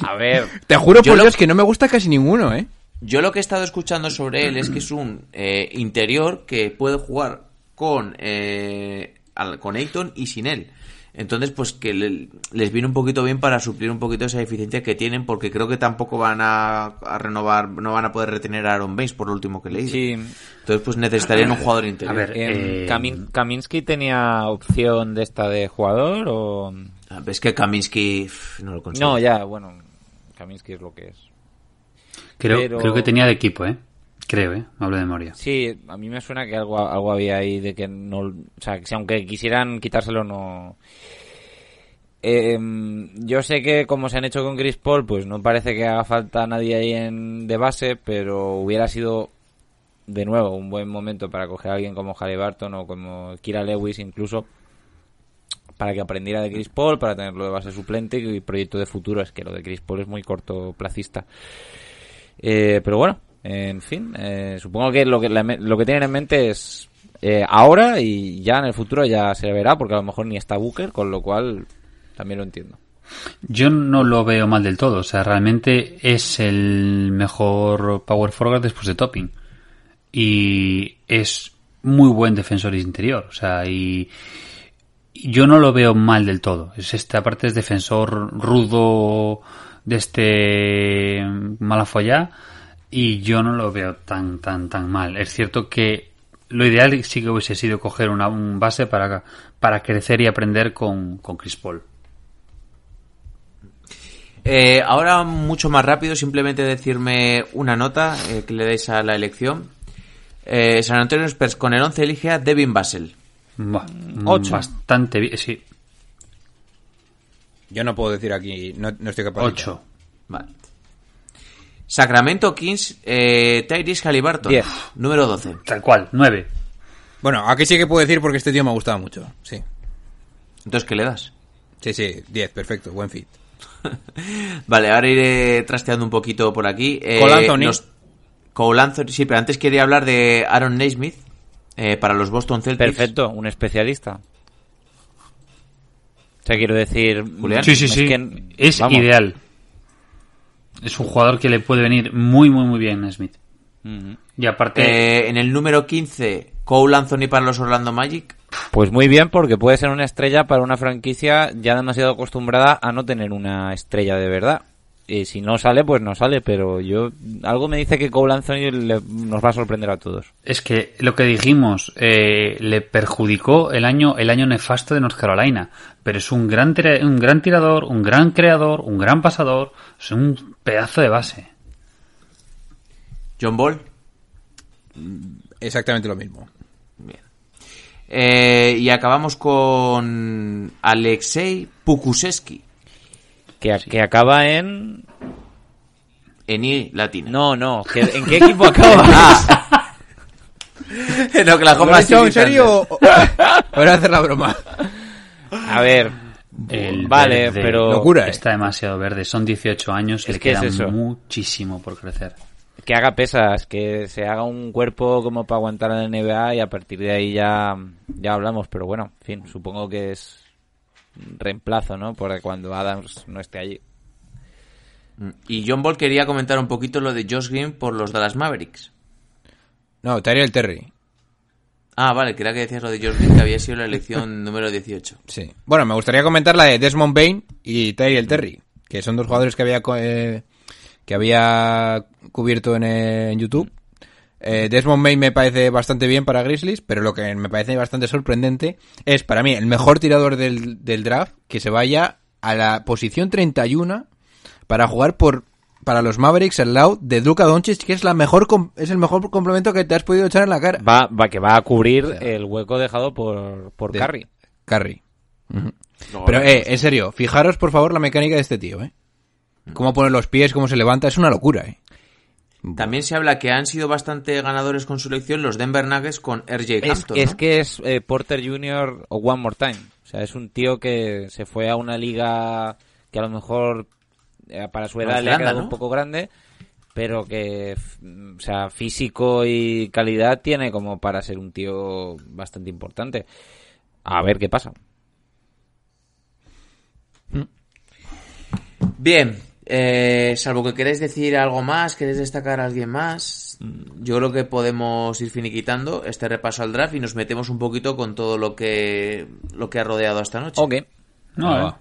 a ver, Te juro por lo- Dios que no me gusta casi ninguno, ¿eh? Yo lo que he estado escuchando sobre él es que es un eh, interior que puede jugar con eh, al- con Ayton y sin él. Entonces, pues que le- les viene un poquito bien para suplir un poquito esa deficiencia que tienen, porque creo que tampoco van a, a renovar, no van a poder retener a Aaron Baines, por lo último que leí. Sí. Entonces, pues necesitarían un jugador interior. A ver, Em, eh, Kamin- ¿Kaminsky tenía opción de esta de jugador o...? Ves que Kaminsky no lo consigo. No, ya, bueno, Kaminsky es lo que es. creo, pero- creo que tenía de equipo, ¿eh? Creo, ¿eh? Hablo de memoria. Sí, a mí me suena que algo, algo había ahí de que no... O sea, que si aunque quisieran quitárselo no... Eh, yo sé que como se han hecho con Chris Paul, pues no parece que haga falta nadie ahí en, de base, pero hubiera sido de nuevo un buen momento para coger a alguien como Barton o como Kira Lewis incluso para que aprendiera de Chris Paul, para tenerlo de base suplente y proyecto de futuro. Es que lo de Chris Paul es muy cortoplacista. Eh, pero bueno, en fin, eh, supongo que lo que lo que tienen en mente es eh, ahora y ya en el futuro ya se verá, porque a lo mejor ni está Booker, con lo cual también lo entiendo. Yo no lo veo mal del todo. O sea, realmente es el mejor power forward después de Topping. Y es muy buen defensor interior. O sea, y yo no lo veo mal del todo. Es esta parte es defensor rudo de este Malafollá y yo no lo veo tan tan tan mal. Es cierto que lo ideal sí que hubiese sido coger una un base para, para crecer y aprender con, con Chris Paul. Eh, ahora mucho más rápido, simplemente decirme una nota eh, que le deis a la elección. Eh, San Antonio Spurs con el 11 elige a Devin Basel. Buah, Ocho. Bastante bien, sí. Yo no puedo decir aquí, no, no estoy capaz. 8. Vale. Sacramento Kings, eh, Tyrese Halliburton, Diez. número 12. Tal cual, 9. Bueno, aquí sí que puedo decir porque este tío me ha gustado mucho. Sí. Entonces, ¿qué le das? Sí, sí, 10, perfecto, buen fit. Vale, ahora iré trasteando un poquito por aquí. Eh, Cole Anthony. nos- Cole Anthony, sí, pero antes quería hablar de Aaron Naismith eh, para los Boston Celtics. Perfecto, un especialista. O sea, quiero decir... Julián. Sí, sí, es sí. que- es vamos. ideal. Es un jugador que le puede venir muy, muy, muy bien a Smith. Y aparte, Eh, en el número 15, Cole Anthony para los Orlando Magic. Pues muy bien, porque puede ser una estrella para una franquicia ya demasiado acostumbrada a no tener una estrella de verdad. Y si no sale, pues no sale, pero yo algo me dice que Cole Anthony le- nos va a sorprender a todos. es que lo que dijimos eh, le perjudicó el año, el año nefasto de North Carolina. Pero es un gran, un gran tirador, un gran creador, un gran pasador. Es un pedazo de base. John Ball. Exactamente lo mismo. Eh, y acabamos con Alexei Pukusevski Que, que acaba en... en I latina. No, no, que- ¿en qué equipo acaba? Ah. en Oklahoma ¿Lo has hecho City en serio Voy a hacer la broma. A ver, El vale, verde pero... Locura, ¿eh? Está demasiado verde. Son 18 años Es le que es queda eso. muchísimo por crecer. que haga pesas, que se haga un cuerpo como para aguantar en la NBA y a partir de ahí ya, ya hablamos. Pero bueno, en fin, supongo que es reemplazo, ¿no? Por cuando Adams no esté allí. Y John Ball quería comentar un poquito lo de Josh Green por los Dallas Mavericks. No, Tyrell Terry. Ah, vale, creía que decías lo de Josh Green, que había sido la elección número 18. Sí. Bueno, me gustaría comentar la de Desmond Bain y Tyrell Terry, que son dos jugadores que había eh, que había cubierto en, eh, en YouTube. Eh, Desmond Bain me parece bastante bien para Grizzlies, pero lo que me parece bastante sorprendente es para mí el mejor tirador del, del draft que se vaya a la posición 31 para jugar por para los Mavericks al lado de Luka Doncic, que es la mejor com- es el mejor complemento que te has podido echar en la cara. Va, va que va a cubrir el hueco dejado por, por De- Curry. Curry. Ujú. Pero, eh, en serio, fijaros por favor la mecánica de este tío, ¿eh? Cómo pone los pies, cómo se levanta, es una locura, ¿eh? También se habla que han sido bastante ganadores con su elección los Denver Nuggets con RJ Hampton. es ¿no? que es eh, Porter Jr. o One More Time. O sea, es un tío que se fue a una liga que a lo mejor eh, para su edad le ha quedado ¿no? un poco grande, pero que, o sea, físico y calidad tiene como para ser un tío bastante importante. A ver qué pasa. Bien, eh, salvo que queréis decir algo más, queréis destacar a alguien más. yo creo que podemos ir finiquitando este repaso al draft y nos metemos un poquito con todo lo que lo que ha rodeado esta noche. Ok. No, Ah,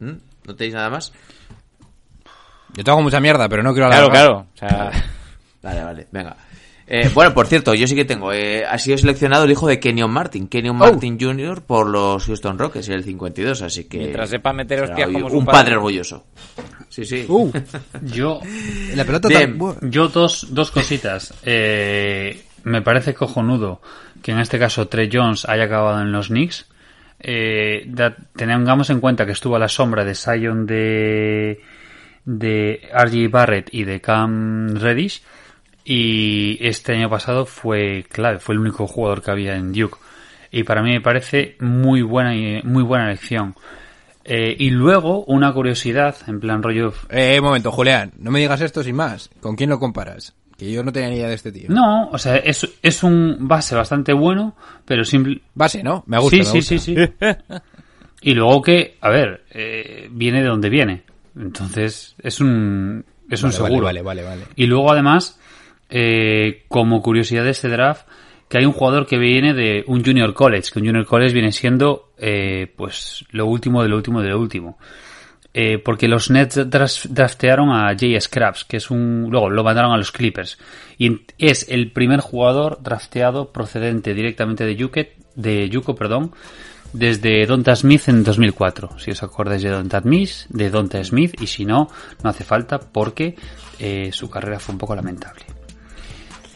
eh. ¿Mm? ¿No tenéis nada más? Yo tengo mucha mierda, pero no quiero hablar. Claro, claro. O sea, Vale, vale, venga. Eh, bueno, por cierto, yo sí que tengo. eh, ha sido seleccionado el hijo de Kenyon Martin, Kenyon Martin Jr. por los Houston Rockets en el 52, así que. Mientras sepa meter hostias como un, padre. padre. orgulloso. Sí, sí. Uh, Yo, la pelota Bien. tan... yo dos, dos cositas. Eh, me parece cojonudo que en este caso Trey Jones haya acabado en los Knicks. Eh, da- tengamos en cuenta que estuvo a la sombra de Sion de, de RG Barrett y de Cam Reddish. Y este año pasado fue clave, fue el único jugador que había en Duke. Y para mí me parece muy buena, y- muy buena elección. Eh, y luego, una curiosidad, en plan rollo Eh, un momento, Julián, no me digas esto sin más. ¿Con quién lo comparas? Que yo no tenía ni idea de este tío. No, o sea, es, es un base bastante bueno, pero simple. Base, ¿no? Me gusta, Sí, me sí, gusta. sí, sí. y luego que, a ver, eh, viene de donde viene. Entonces, es un, es un vale, seguro. vale, vale, vale. Y luego, además, eh, como curiosidad de este draft, que hay un jugador que viene de un Junior College, que un Junior College viene siendo, eh, pues, lo último de lo último de lo último. Eh, porque los Nets draftearon a Jay Scraps, que es un. Luego lo mandaron a los Clippers. Y es el primer jugador drafteado procedente directamente de Yuke, de Yuko, perdón, desde Donta Smith en 2004. Si os acordáis de Donta Smith, de Donta Smith, y si no, no hace falta porque eh, su carrera fue un poco lamentable.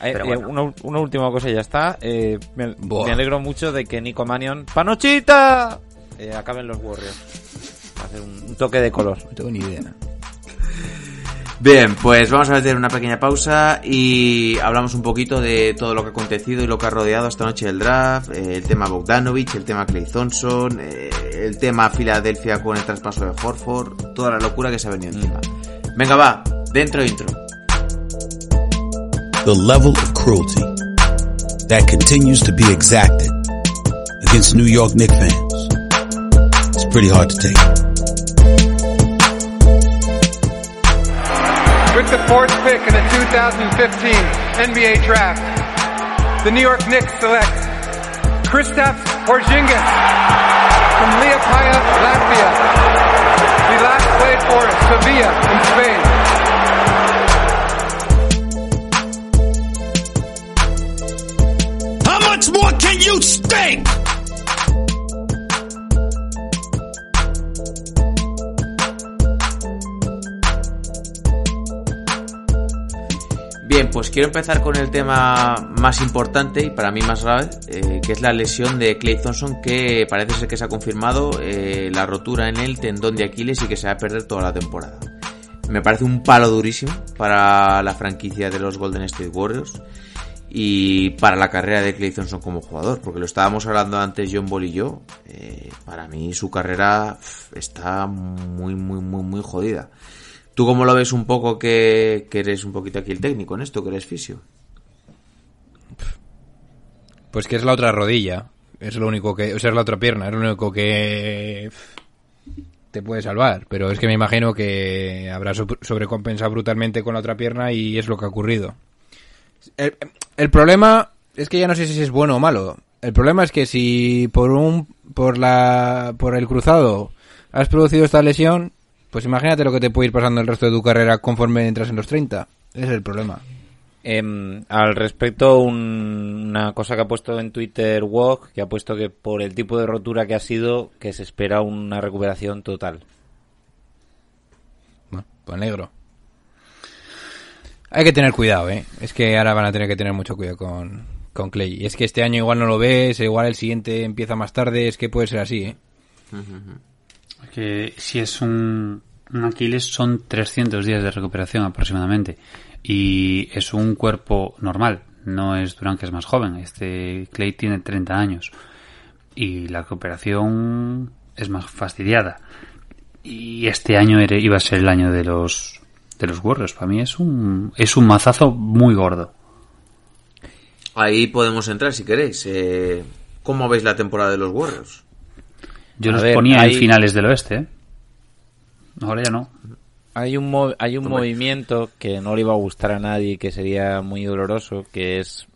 Eh, Pero eh, bueno. una, una última cosa y ya está. Eh, me, alegro mucho de que Nico Manion, ¡Panochita! Eh, acaben los Warriors. Hacer un, un toque de color. No tengo ni idea. Bien, pues vamos a hacer una pequeña pausa y hablamos un poquito de todo lo que ha acontecido y lo que ha rodeado esta noche el draft, eh, el tema Bogdanovich, el tema Clay Thompson, eh, el tema Filadelfia con el traspaso de Horford, toda la locura que se ha venido encima. Venga, va, dentro intro. The level of cruelty that continues to be exacted against New York Knicks fans. It's pretty hard to take. With the fourth pick in the 2015 NBA Draft, the New York Knicks select Kristaps Porzingis from Liepaja, Latvia. He last played for Sevilla in Spain. Much more can you stink? Bien, pues quiero empezar con el tema más importante y para mí más grave, eh, que es la lesión de Clay Thompson, que parece ser que se ha confirmado eh, la rotura en el tendón de Aquiles y que se va a perder toda la temporada. Me parece un palo durísimo para la franquicia de los Golden State Warriors y para la carrera de Clay Thompson como jugador, porque lo estábamos hablando antes John Ball y yo. eh, para mí su carrera está muy, muy, muy, muy jodida. ¿Tú cómo lo ves un poco que, que eres un poquito aquí el técnico en esto, que eres fisio? Pues que es la otra rodilla. Es lo único que... O sea, es la otra pierna. Es lo único que... Te puede salvar. Pero es que me imagino que habrá so- sobrecompensado brutalmente con la otra pierna y es lo que ha ocurrido. El, problema es que ya no sé si es bueno o malo. El problema es que si por un... Por la... Por el cruzado has producido esta lesión... Pues imagínate lo que te puede ir pasando el resto de tu carrera conforme entras en los 30. Ese es el problema. Em, al respecto, un- una cosa que ha puesto en Twitter Walk, que ha puesto que por el tipo de rotura que ha sido, que se espera una recuperación total. Bueno, pues negro. Hay que tener cuidado, ¿eh? Es que ahora van a tener que tener mucho cuidado con, con Clay. Y es que este año igual no lo ves, igual el siguiente empieza más tarde, es que puede ser así, ¿eh? Que si es un, un Aquiles son 300 días de recuperación aproximadamente. Y es un cuerpo normal. No es Durán que es más joven. Este Clay tiene 30 años. Y la recuperación es más fastidiada. Y este año iba a ser el año de los de los Warriors. Para mí es un es un mazazo muy gordo. Ahí podemos entrar si queréis. Eh, ¿Cómo veis la temporada de los Warriors? Yo A los ver, ponía hay- en finales del oeste. ¿eh? Ahora ya no. Hay un, mo- hay un movimiento que no le iba a gustar a nadie, que sería muy doloroso, que es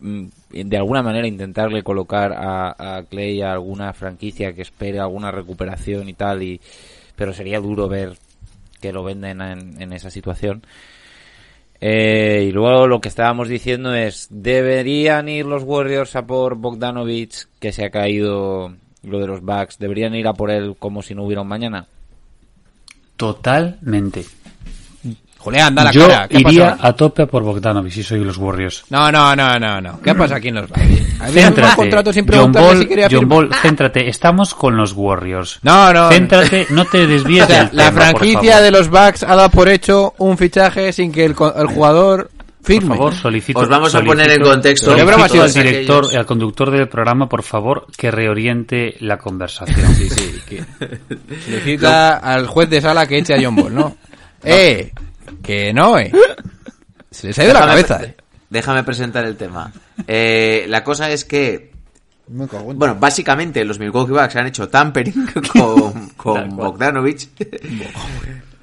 mm, de alguna manera intentarle colocar a, a Clay a alguna franquicia que espere alguna recuperación y tal, y pero sería duro ver que lo venden en, esa situación. Eh, y luego lo que estábamos diciendo es, ¿deberían ir los Warriors a por Bogdanovich, que se ha caído lo de los Bucks? ¿Deberían ir a por él como si no hubiera un mañana? Totalmente. Julián, da la Yo cara. ¿Qué iría a tope por Bogdanovich si soy los Warriors. No, no, no, no, no. ¿Qué pasa aquí en los un Céntrate. contrato sin John preguntarle Ball, si quería John. Ball, céntrate. Estamos con los Warriors. No, no. Céntrate, no te desvíes O sea, del la tema, franquicia de los Bucks ha dado por hecho un fichaje sin que el, co- el jugador firme. Por favor, solicito. Os vamos a solicito- poner en contexto solicito ¿Qué broma ha sido al director, aquellos? al conductor del programa, por favor, que reoriente la conversación. Sí, sí. Que solicita al juez de sala que eche a John Ball, ¿no? Eh, que no, eh. Se les ha ido la cabeza, eh. Déjame presentar el tema. Eh, la cosa es que Bueno, básicamente los Milwaukee Bucks han hecho tampering con, con Bogdanovich.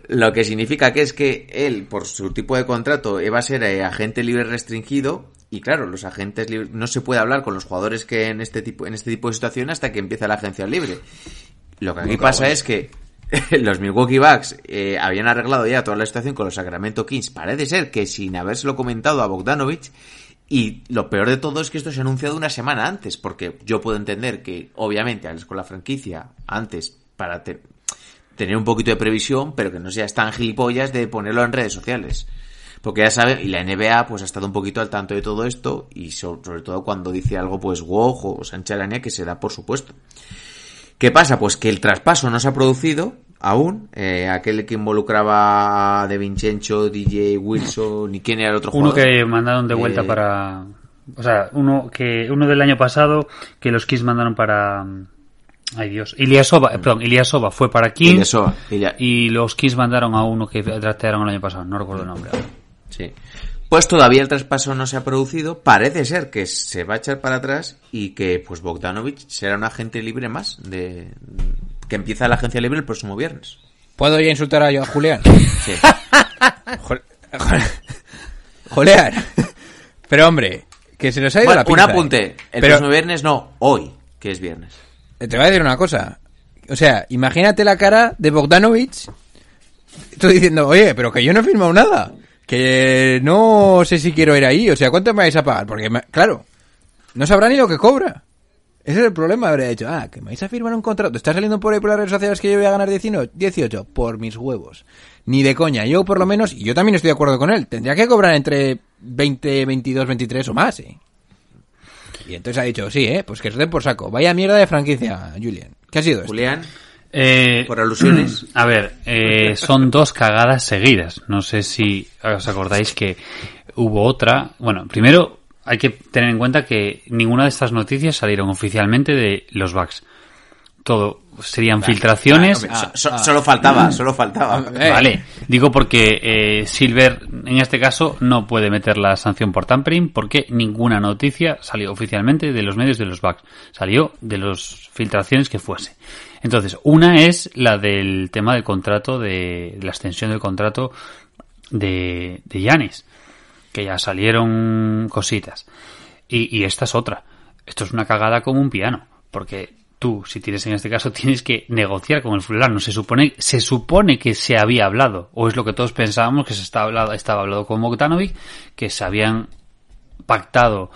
Lo que significa que es que él, por su tipo de contrato, iba a ser eh, agente libre restringido. Y claro, los agentes libres no se puede hablar con los jugadores que en este tipo, en este tipo de situación hasta que empieza la agencia libre. Lo que aquí pasa es que los Milwaukee Bucks eh, habían arreglado ya toda la situación con los Sacramento Kings. Parece ser que sin habérselo comentado a Bogdanovich. Y lo peor de todo es que esto se ha anunciado una semana antes, porque yo puedo entender que, obviamente, hables con la franquicia antes para te- tener un poquito de previsión, pero que no seas tan gilipollas de ponerlo en redes sociales. Porque ya saben, y la NBA pues ha estado un poquito al tanto de todo esto, y so- sobre todo cuando dice algo pues Woj o Sánchez que se da por supuesto. ¿Qué pasa? Pues que el traspaso no se ha producido aún. Eh, aquel que involucraba a De Vincenzo, DJ Wilson, y quién era el otro Uno jugador. que mandaron de vuelta Eh, para... O sea, uno que uno del año pasado que los Kings mandaron para... Ay Dios. Iliasova, eh, perdón, Iliasova fue para Kings Ilyasova, Ilya- y los Kings mandaron a uno que draftearon el año pasado, no recuerdo el nombre. ahora. Sí. Pues todavía el traspaso no se ha producido. Parece ser que se va a echar para atrás y que pues Bogdanovich será un agente libre más de que empieza la agencia libre el próximo viernes. ¿Puedo ya insultar a, yo- a Julián? Sí. Jol- Julián. Pero hombre, que se nos ha ido Bueno, la un apunte. eh. El Pero próximo viernes no, hoy, que es viernes. te voy a decir una cosa. O sea, imagínate la cara de Bogdanovich. Estoy diciendo, oye, pero que yo no he firmado nada. Que no sé si quiero ir ahí. O sea, ¿cuánto me vais a pagar? Porque, claro, no sabrá ni lo que cobra. Ese es el problema. Habría dicho, ah, que me vais a firmar un contrato. Está saliendo por ahí por las redes sociales que yo voy a ganar 19 18 por mis huevos. Ni de coña. Yo, por lo menos, y yo también estoy de acuerdo con él. Tendría que cobrar entre 20, 22, 23 o más, eh. Y entonces ha dicho, sí, eh, pues que os den por saco. Vaya mierda de franquicia, Julian. ¿Qué ha sido esto? Julián, Eh, por alusiones. A ver, eh, son dos cagadas seguidas. No sé si os acordáis que hubo otra. Bueno, primero hay que tener en cuenta que ninguna de estas noticias salieron oficialmente de los Bucks. Todo serían filtraciones. So- so- solo faltaba, solo faltaba. Eh. Vale, digo porque eh, Silver en este caso no puede meter la sanción por tampering porque ninguna noticia salió oficialmente de los medios de los Bucks. Salió de las filtraciones que fuese. Entonces, una es la del tema del contrato, de, la extensión del contrato de, de Giannis, que ya salieron cositas. Y, y esta es otra. Esto es una cagada como un piano, porque tú, si tienes en este caso, tienes que negociar con el fulano. Se supone, se supone que se había hablado, o es lo que todos pensábamos que se estaba hablado, estaba hablado con Bogdanovic, que se habían pactado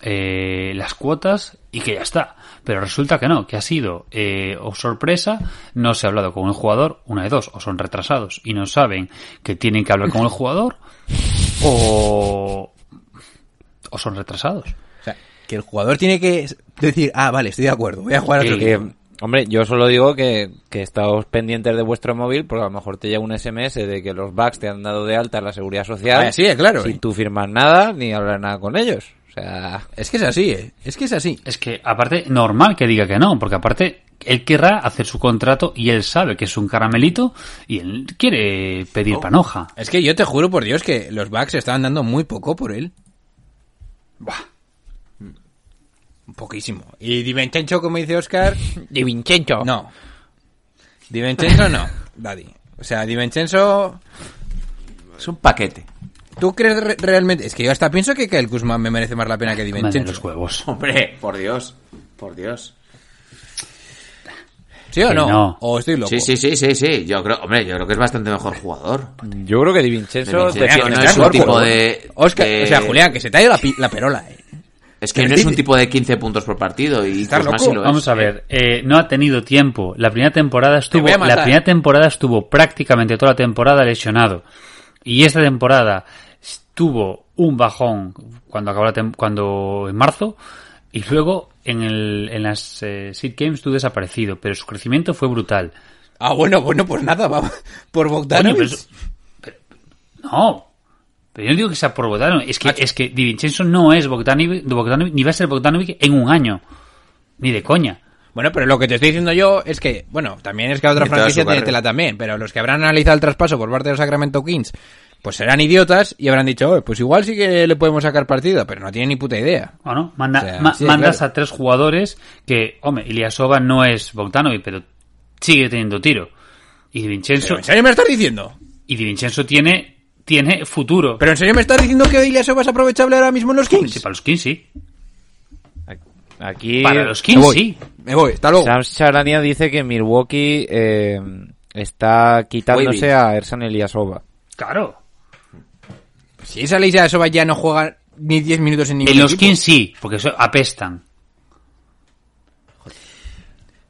eh, las cuotas y que ya está. Pero resulta que no, que ha sido, eh, o sorpresa, no se ha hablado con el jugador, una de dos, o son retrasados y no saben que tienen que hablar con el jugador, o, o son retrasados. O sea, que el jugador tiene que decir, ah, vale, estoy de acuerdo, voy a jugar a otro Que- equipo. hombre, yo solo digo que, que estáos pendientes de vuestro móvil porque a lo mejor te llega un SMS de que los Bucks te han dado de alta en la seguridad social. Ah, sí, claro, Sin eh. tú firmar nada ni hablar nada con ellos. Sea, Es que es así, eh. Es que es así. Es que, aparte, normal que diga que no, porque aparte, él querrá hacer su contrato y él sabe que es un caramelito y él quiere pedir Oh. panoja. Es que yo te juro por Dios que los Bucks estaban dando muy poco por él. Un poquísimo. Y Di Vincenzo, como dice Oscar, Di Vincenzo. no. Di Vincenzo no, Daddy. O sea, Di Vincenzo... Es un paquete. ¿Tú crees re- realmente...? Es que yo hasta pienso que Kyle Kuzma me merece más la pena que Di Manden Vincenzo. los huevos. Hombre, por Dios. Por Dios. ¿Sí o no? no. ¿O estoy loco? Sí, sí, sí, sí, sí. Yo creo, hombre, yo creo que es bastante mejor jugador. Yo creo que Di Vincenzo... No que es un tipo de, Oscar, de- O sea, Julián, que se te ha ido la, pi- la perola, eh. Es que no es un tipo de 15 puntos por partido y ¿Estás Kuzma loco? sí lo es. Vamos a ver, eh, no ha tenido tiempo. La primera temporada estuvo, la primera temporada estuvo prácticamente toda la temporada lesionado. Y esta temporada tuvo un bajón cuando acabó la tem- cuando en marzo y luego en el en las eh, Seed Games estuvo desaparecido, pero su crecimiento fue brutal. Ah, bueno, bueno, pues nada, vamos. Por Coño, Bogdanovic. pero eso- pero- no. Pero yo no digo que sea por Bogdanovic, es que es que Di Vincenzo no es Bogdanovic, Bogdanovic, ni va a ser Bogdanovic en un año. Ni de coña. Bueno, pero lo que te estoy diciendo yo es que, bueno, también es que otra De toda franquicia tiene tela también, pero los que habrán analizado el traspaso por parte de los Sacramento Kings, pues serán idiotas y habrán dicho, "Oye, pues igual sí que le podemos sacar partido, pero no tienen ni puta idea. ¿O no? Manda, O sea, ma- sí, mandas claro. a tres jugadores que, hombre, Iliasova no es Bogdanovic, pero sigue teniendo tiro. Y Di Vincenzo, ¿Pero en serio me estás diciendo? y Di Vincenzo tiene, tiene futuro. ¿Pero en serio me estás diciendo que Ilyasova es aprovechable ahora mismo en los Kings? Sí, para los Kings sí. Aquí... Para los Me Kings voy, sí. me voy, hasta luego. Sam Charania dice que Milwaukee eh, está quitándose a Ersan Eliasova. Claro. Si esa Ilyasova ya no juega ni 10 minutos en ningún En los equipo. Kings sí, porque eso apestan.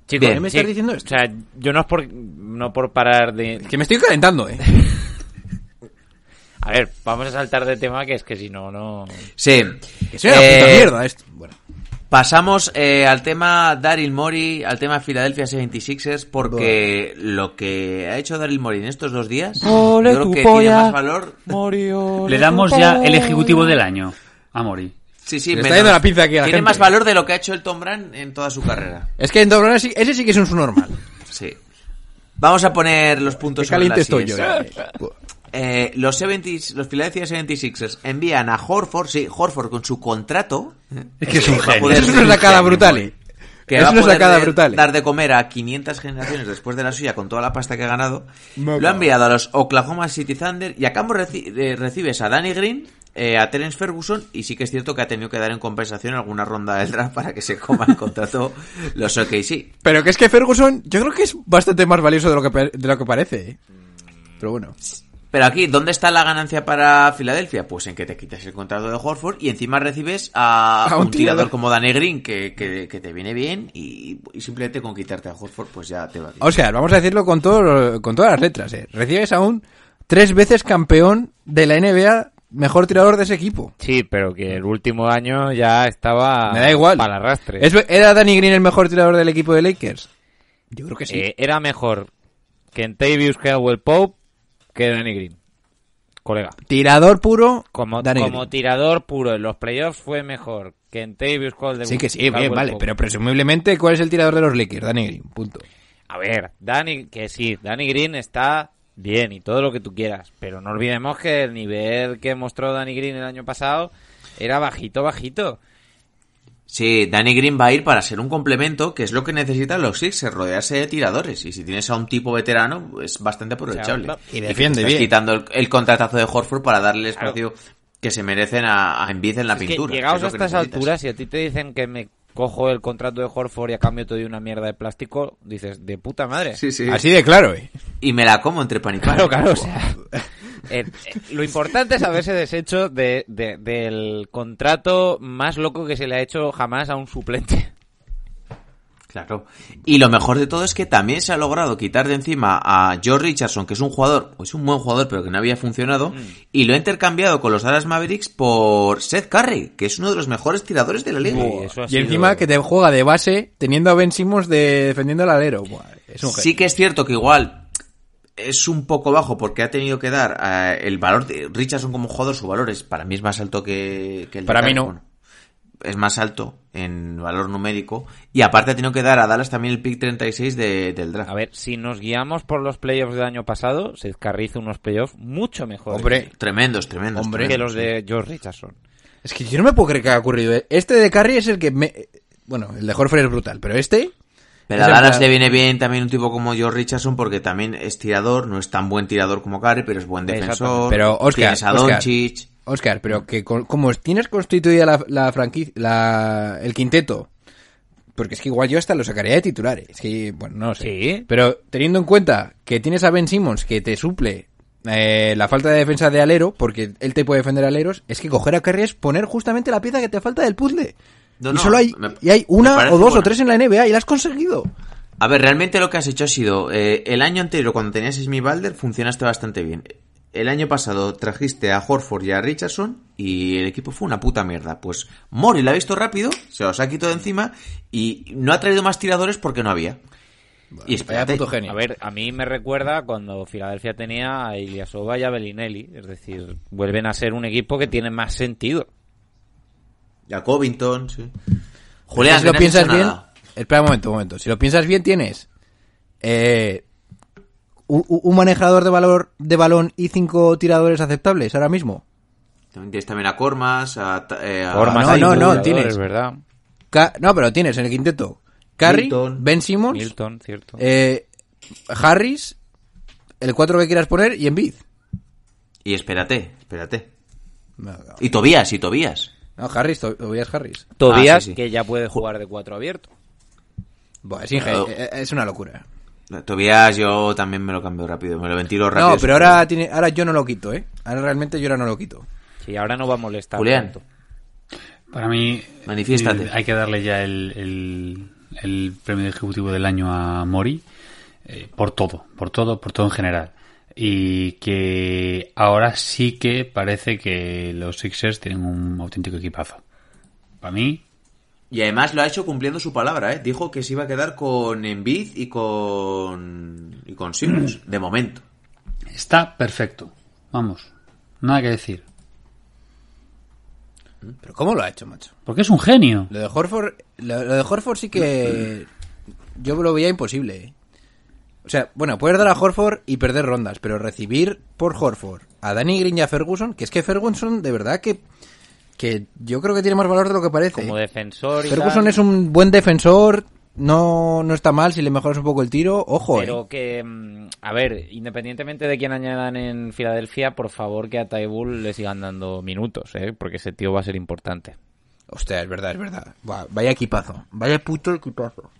Chico, Bien, ¿qué me estás Sí, diciendo O esto? sea, yo no es por, no por parar de... Que me estoy calentando, eh. A ver, vamos a saltar de tema que es que si no, no... Sí. Que soy una Eh, puta mierda esto. Bueno. Pasamos eh, al tema Daryl Mori, al tema Philadelphia 76ers, porque lo que ha hecho Daryl Mori en estos dos días, yo Ole creo que polla. tiene más valor. Le damos ya el ejecutivo del año a Mori. Sí, sí, Le está yendo la pinza aquí a la Tiene gente. más valor de lo que ha hecho el Tom Brand en toda su carrera. Es que en Dobrona sí- ese sí que es un subnormal. Sí. Vamos a poner los puntos Qué sobre caliente las estoy yo. eh. Los 70, los Philadelphia 76ers envían a Horford, sí, Horford con su contrato. Es que es un genio. una sacada brutal. Que Es va una sacada brutal. dar de comer a 500 generaciones después de la suya con toda la pasta que ha ganado. Lo ha enviado a los Oklahoma City Thunder y a cambio reci- eh, recibes a Danny Green, eh, a Terence Ferguson y sí que es cierto que ha tenido que dar en compensación alguna ronda del draft para que se coma el contrato los OKC. Pero que es que Ferguson, yo creo que es bastante más valioso de lo que, pe- de lo que parece. eh. Pero bueno. Pero aquí, ¿dónde está la ganancia para Filadelfia? Pues en que te quitas el contrato de Horford y encima recibes a, A un un tirador tirador. como Danny Green que, que- que te viene bien y, y simplemente con quitarte a Horford pues ya te va bien. Oscar, vamos a decirlo con, todo, con todas las letras. Eh. Recibes a un tres veces campeón de la NBA, mejor tirador de ese equipo. Sí, pero que el último año ya estaba... Me da igual. Para el arrastre. ¿Es- ¿Era Danny Green el mejor tirador del equipo de Lakers? Yo creo que sí. Eh, era mejor que en Tavius Caldwell Pope que Danny Green. Colega. Tirador puro, Como, Danny como Green. tirador puro en los playoffs fue mejor que en Tavius Caldwell Sí que sí, bien, Caldwell vale. Pope. Pero presumiblemente, ¿cuál es el tirador de los Lakers? Danny Green, punto. A ver, Danny, que sí, Danny Green está bien y todo lo que tú quieras, pero no olvidemos que el nivel que mostró Danny Green el año pasado era bajito, bajito. Sí, Danny Green va a ir para ser un complemento, que es lo que necesitan los Sixers, rodearse de tiradores. Y si tienes a un tipo veterano, es bastante aprovechable. O sea, y defiende estás bien. quitando el, el contratazo de Horford para darle el Claro. espacio que se merecen a, a Embiid en la Es que pintura. llegados que a es estas necesitas. alturas, si a ti te dicen que me cojo el contrato de Horford y a cambio te doy una mierda de plástico, dices, de puta madre. Sí, sí. Así de claro, eh. Y me la como entre pan y pan. Claro, claro, o sea, eh, eh, lo importante es haberse deshecho de, de- del contrato más loco que se le ha hecho jamás a un suplente. Claro. Y lo mejor de todo es que también se ha logrado quitar de encima a George Richardson, que es un jugador, es un buen jugador, pero que no había funcionado, y lo ha intercambiado con los Dallas Mavericks por Seth Curry, que es uno de los mejores tiradores de la liga. Sí, eso ha Y sido- encima que te juega de base teniendo a Ben Simmons de, defendiendo al alero. Buah, es un Sí que es cierto que igual es un poco bajo porque ha tenido que dar eh, el valor de Richardson como jugador, su valor es para mí es más alto que, que el de Para mí no. bueno, es más alto en valor numérico y aparte ha tenido que dar a Dallas también el pick 36 de- del draft. A ver, si nos guiamos por los playoffs del año pasado, Seth Curry hizo unos playoffs mucho mejores Hombre, Tremendos, tremendos. Hombre. que los de George Richardson. es que yo no me puedo creer que haya ocurrido. Este de Curry es el que me... Bueno, el de Horford es brutal, pero este Pero Es a Dallas le viene bien también un tipo como George Richardson porque también es tirador, no es tan buen tirador como Curry, pero es buen defensor. Pero Oscar, tienes a Doncic. Oscar, pero que con- como tienes constituida la, la franquicia, la, el quinteto, porque es que igual yo hasta lo sacaría de titulares. Es que, bueno, no sé. Sí. Pero teniendo en cuenta que tienes a Ben Simmons que te suple eh, la falta de defensa de alero, porque él te puede defender aleros, es que coger a Curry es poner justamente la pieza que te falta del puzzle. No, y no, solo hay, me- y hay una o dos o tres en la NBA y la has conseguido. A ver, realmente lo que has hecho ha sido, eh, el año anterior cuando tenías Smith Balder funcionaste bastante bien. El año pasado trajiste a Horford y a Richardson y el equipo fue una puta mierda. Pues Mori lo ha visto rápido, se los ha quitado de encima y no ha traído más tiradores porque no había. y espérate, A ver, a mí me recuerda cuando Filadelfia tenía a Ilyasova y a Bellinelli. Es decir, vuelven a ser un equipo que tiene más sentido. A Covington, sí. Julián, si lo piensas bien, nada. espera un momento, un momento. Si lo piensas bien, tienes eh, un, un manejador de valor de balón y cinco tiradores aceptables ahora mismo. También tienes también a Cormas, a... eh, a- Cormas no, no, no, tienes. verdad. Ca- no, pero tienes en el quinteto Curry, Milton. Ben Simmons, Milton, cierto. eh, Harris, el cuatro que quieras poner y Embiid. Y espérate, espérate. No, no. Y Tobías, y Tobías. No, Harris, to- Tobias Harris. Tobías, Ah, sí, sí. que ya puede jugar de cuatro abierto. Buah, es, inge- Oh. eh, es una locura. Tobías yo también me lo cambio rápido, me lo ventilo rápido. No, pero ahora tiene, ahora yo no lo quito, ¿eh? Ahora realmente yo ahora no lo quito. Sí, ahora no va a molestar Julián. tanto. Para mí, Manifiéstate. eh, hay que darle ya el, el- el premio de ejecutivo del año a Mori eh, por todo, por todo, por todo en general. Y que ahora sí que parece que los Sixers tienen un auténtico equipazo. Para mí, Y además lo ha hecho cumpliendo su palabra, ¿eh? Dijo que se iba a quedar con Embiid y con... y con Simmons, de momento. está perfecto. Vamos, nada que decir. Pero ¿cómo lo ha hecho, macho? Porque es un genio. Lo de Horford, lo, lo de Horford sí que yo lo veía imposible. ¿eh? O sea, bueno, puedes dar a Horford y perder rondas, pero recibir por Horford a Danny Green y a Ferguson, que es que Ferguson de verdad que que yo creo que tiene más valor de lo que parece. Como ¿eh? defensor y Ferguson tal, es un buen defensor, no, no está mal si le mejoras un poco el tiro, ojo. ¿eh? Pero que, mm, a ver, independientemente de quién añadan en Filadelfia, por favor que a Tybull le sigan dando minutos, ¿eh? Porque ese tío va a ser importante. Hostia, es verdad, es verdad. Buah, vaya equipazo, vaya puto equipazo.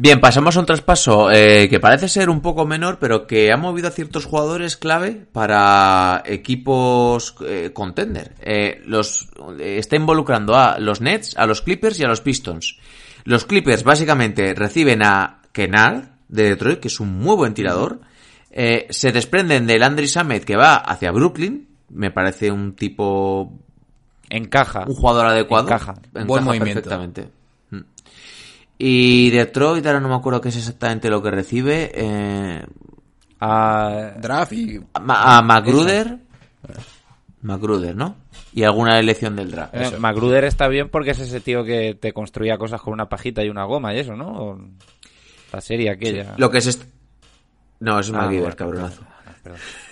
Bien, pasamos a un traspaso eh, que parece ser un poco menor, pero que ha movido a ciertos jugadores clave para equipos eh, contender. Eh, los eh, está involucrando a los Nets, a los Clippers y a los Pistons. Los Clippers básicamente reciben a Kennard de Detroit, que es un muy buen tirador. Eh, se desprenden del Landry Samet que va hacia Brooklyn. Me parece un tipo Encaja. un jugador adecuado. Encaja. Buen movimiento. Perfectamente. Y Detroit, ahora no me acuerdo qué es exactamente lo que recibe. Eh, A... Draft y... a, a Magruder. Magruder, ¿no? Y alguna elección del draft. Eh, Magruder está bien porque es ese tío que te construía cosas con una pajita y una goma y eso, ¿no? O La serie aquella. Lo que es... est- No, es un Ah, MacGyver, cabronazo.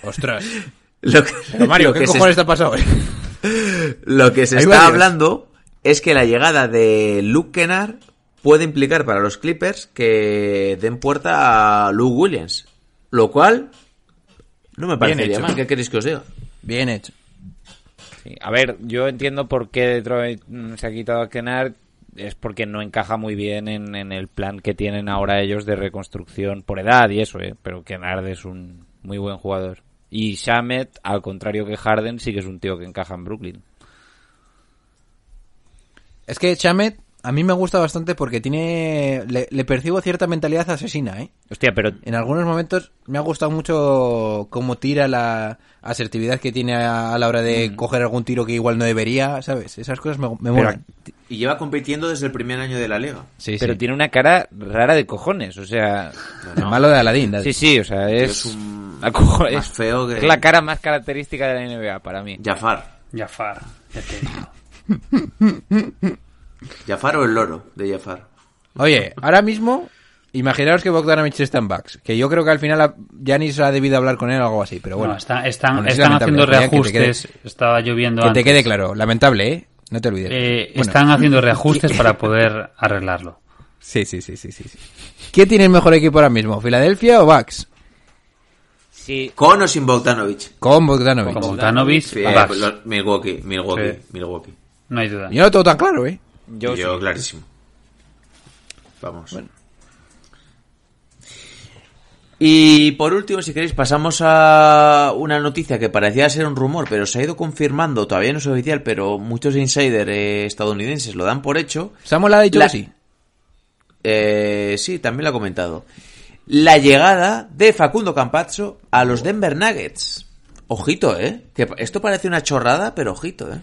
Ostras. Lo que, Pero Mario, lo ¿qué que se cojones est- te ha pasado hoy? Lo que se está hablando es que la llegada de Luke Kennard puede implicar para los Clippers que den puerta a Luke Williams. Lo cual no me parecería hecho. mal. ¿Qué queréis que os diga? Bien hecho. Sí. A ver, yo entiendo por qué Detroit mm, se ha quitado a Kennard. Es porque no encaja muy bien en, en el plan que tienen ahora ellos de reconstrucción por edad y eso, ¿eh? Pero Kennard es un muy buen jugador. Y Shamet, al contrario que Harden, sí que es un tío que encaja en Brooklyn. Es que Chamet a mí me gusta bastante porque tiene... Le, le percibo cierta mentalidad asesina, ¿eh? Hostia, pero En algunos momentos me ha gustado mucho cómo tira la asertividad que tiene a, a la hora de coger algún tiro que igual no debería, ¿sabes? Esas cosas me, me molan. Y lleva compitiendo desde el primer año de la liga. Sí, pero sí. tiene una cara rara de cojones, o sea... El malo de Aladín. Sí, sí, o sea, es... Es un- aco- más es- feo que- es la cara más característica de la NBA para mí. Jafar. Jafar, ya te digo. Jafar o el loro de Jafar. Oye, ahora mismo, imaginaos que Bogdanovich está en backs. Que yo creo que al final Giannis ha debido hablar con él o algo así, pero bueno. No, está- están Bueno, haciendo te reajustes. quede- Estaba lloviendo Que te antes. quede claro, lamentable, ¿eh? No te olvides. Eh, Bueno. Están haciendo reajustes para poder arreglarlo. Sí, sí, sí, sí, sí. ¿Quién tiene el mejor equipo ahora mismo? ¿Filadelfia o Bucks? Sí. Con o sin Bogdanovic. Con Bogdanovic. Con Bogdanovic, Sí, Bucks. pues Milwaukee, Milwaukee, Sí. Milwaukee. No hay duda. Yo no lo tengo tan claro, ¿eh? Yo, Yo, sí. clarísimo. Vamos. Y por último, si queréis, pasamos a una noticia que parecía ser un rumor, pero se ha ido confirmando, todavía no es oficial, pero muchos insiders eh, estadounidenses lo dan por hecho. Samuel ha dicho La- que sí. Eh, sí, también lo ha comentado. La llegada de Facundo Campazzo a los Denver Nuggets. Ojito, ¿eh? Que esto parece una chorrada, pero ojito, ¿eh?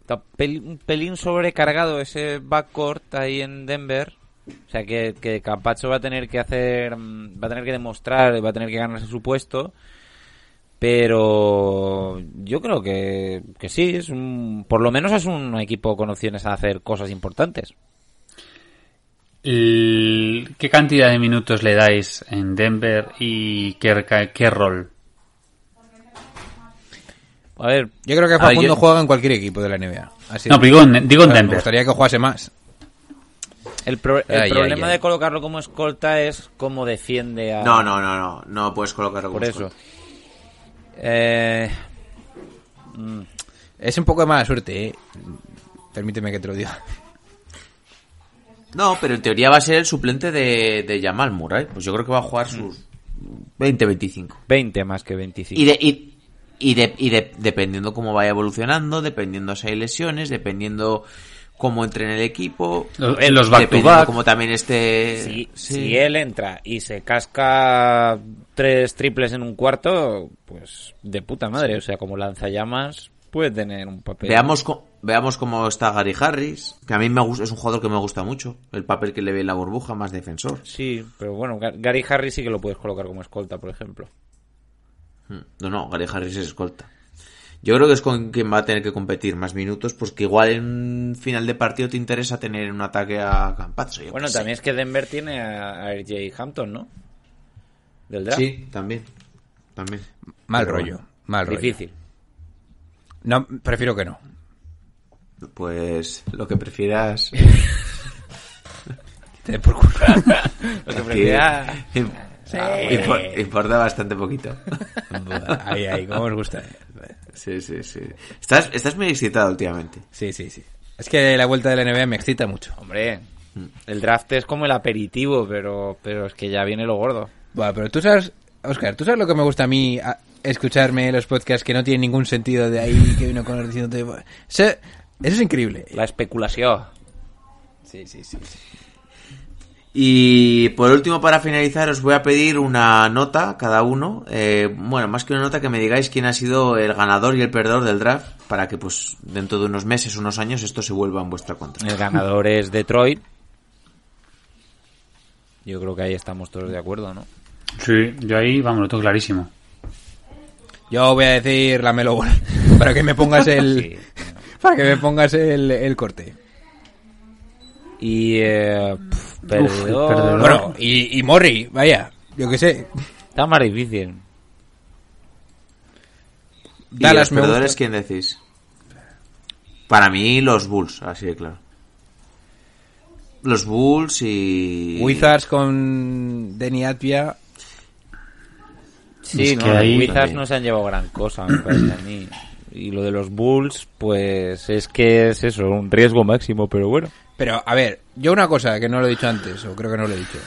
Está un pelín sobrecargado ese backcourt ahí en Denver. O sea que, que Campacho va a tener que hacer, mm, va a tener que demostrar, va a tener que ganarse su puesto. Pero yo creo que, que sí, es un, por lo menos es un equipo con opciones a hacer cosas importantes. ¿Qué cantidad de minutos le dais en Denver y qué, qué rol? A ver, Yo creo que A ver, Facundo yo- juega en cualquier equipo de la NBA. Así No, digo en- digo en Me Denver. gustaría que jugase más. el, pro- el Ay, ay, problema ay. de colocarlo como escolta es cómo defiende a... No, no, no, no. No puedes colocarlo como Por eso. escolta. Eh, mm, Es un poco de mala suerte, ¿eh? Permíteme que te lo diga. No, pero en teoría va a ser el suplente de, de Jamal Murray. Pues yo creo que va a jugar sus 20-25. 20 más que 25. Y, de, y, y, de, y de- dependiendo cómo vaya evolucionando, dependiendo si hay lesiones, dependiendo cómo entre en el equipo, en los back back. cómo también esté... Si, sí. si él entra y se casca tres triples en un cuarto, pues de puta madre. O sea, como lanzallamas, puede tener un papel. Veamos, veamos cómo está Gary Harris, que a mí me gusta, es un jugador que me gusta mucho. El papel que le ve en la burbuja, más defensor. Sí, pero bueno, Ga- Gary Harris sí que lo puedes colocar como escolta, por ejemplo. No, no, Gary Harris es escolta. Yo creo que es con quien va a tener que competir más minutos, pues que igual en un final de partido te interesa tener un ataque a Campazzo. yo Bueno, sé. también es que Denver tiene a, a RJ Hampton, ¿no? Del draft. Sí, también. También. Mal Pero rollo. bueno, Mal rollo. Difícil. No, prefiero que no. Pues lo que prefieras. Te dé por culo. Lo que Im- impo- importa bastante poquito. Ahí, ahí, cómo os gusta. Sí, sí, sí. Estás, estás muy excitado últimamente. Sí, sí, sí. Es que la vuelta de la NBA me excita mucho. Hombre, el draft es como el aperitivo, pero, pero es que ya viene lo gordo. Bueno, pero tú sabes, Oscar, ¿tú sabes lo que me gusta a mí a- escucharme los podcasts que no tienen ningún sentido de ahí que uno con diciéndote... Eso, eso es increíble. La especulación. Sí, sí, sí. sí. Y por último, para finalizar, os voy a pedir una nota cada uno. Eh, bueno, más que una nota, que me digáis quién ha sido el ganador y el perdedor del draft, para que pues dentro de unos meses, unos años, esto se vuelva en vuestra contra. El ganador es Detroit. Yo creo que ahí estamos todos de acuerdo, ¿no? Sí, yo ahí, vamos, lo tengo clarísimo. Yo voy a decir la Melo para que me pongas el... Sí. Para que me pongas el, el corte. Y eh, perdedor. perdedor. Bueno, y, y Morri, vaya, yo qué sé. Está más difícil. ¿Y Dallas los me perdedores gusta. quién decís? Para mí, los Bulls, así de claro. Los Bulls y... Wizards con Denny Atvia. Sí, Es no, los ahí- Wizards no se han llevado gran cosa, me parece a mí. Y lo de los Bulls, pues es que es eso, un riesgo máximo, pero bueno. Pero, a ver, yo una cosa que no lo he dicho antes, o creo que no lo he dicho.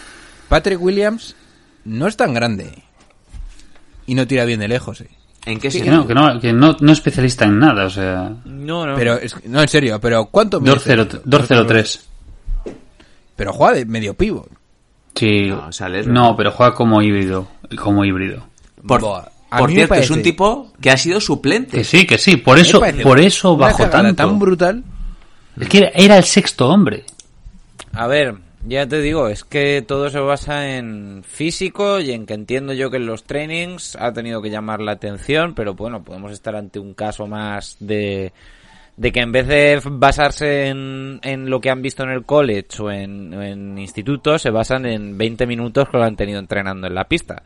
Patrick Williams no es tan grande. Y no tira bien de lejos, eh. ¿En qué Que sentido? no, que no, que no, no especialista en nada, o sea... No, no. Pero, es, no, en serio, pero ¿cuánto mide? 2-0 2-0-3. Pero juega de medio pivo. Sí. No, sale, pero juega como híbrido. Como híbrido. Por, Buah, a por mí me cierto, es un tipo que ha sido suplente. Que sí, que sí. Por eso, por eso bajó tanto. tan brutal. Es que era, era el sexto hombre. A ver, ya te digo, es que todo se basa en físico y en que entiendo yo que en los trainings ha tenido que llamar la atención, pero bueno, podemos estar ante un caso más de, de que en vez de basarse en, en lo que han visto en el college o en, en instituto, se basan en 20 minutos que lo han tenido entrenando en la pista.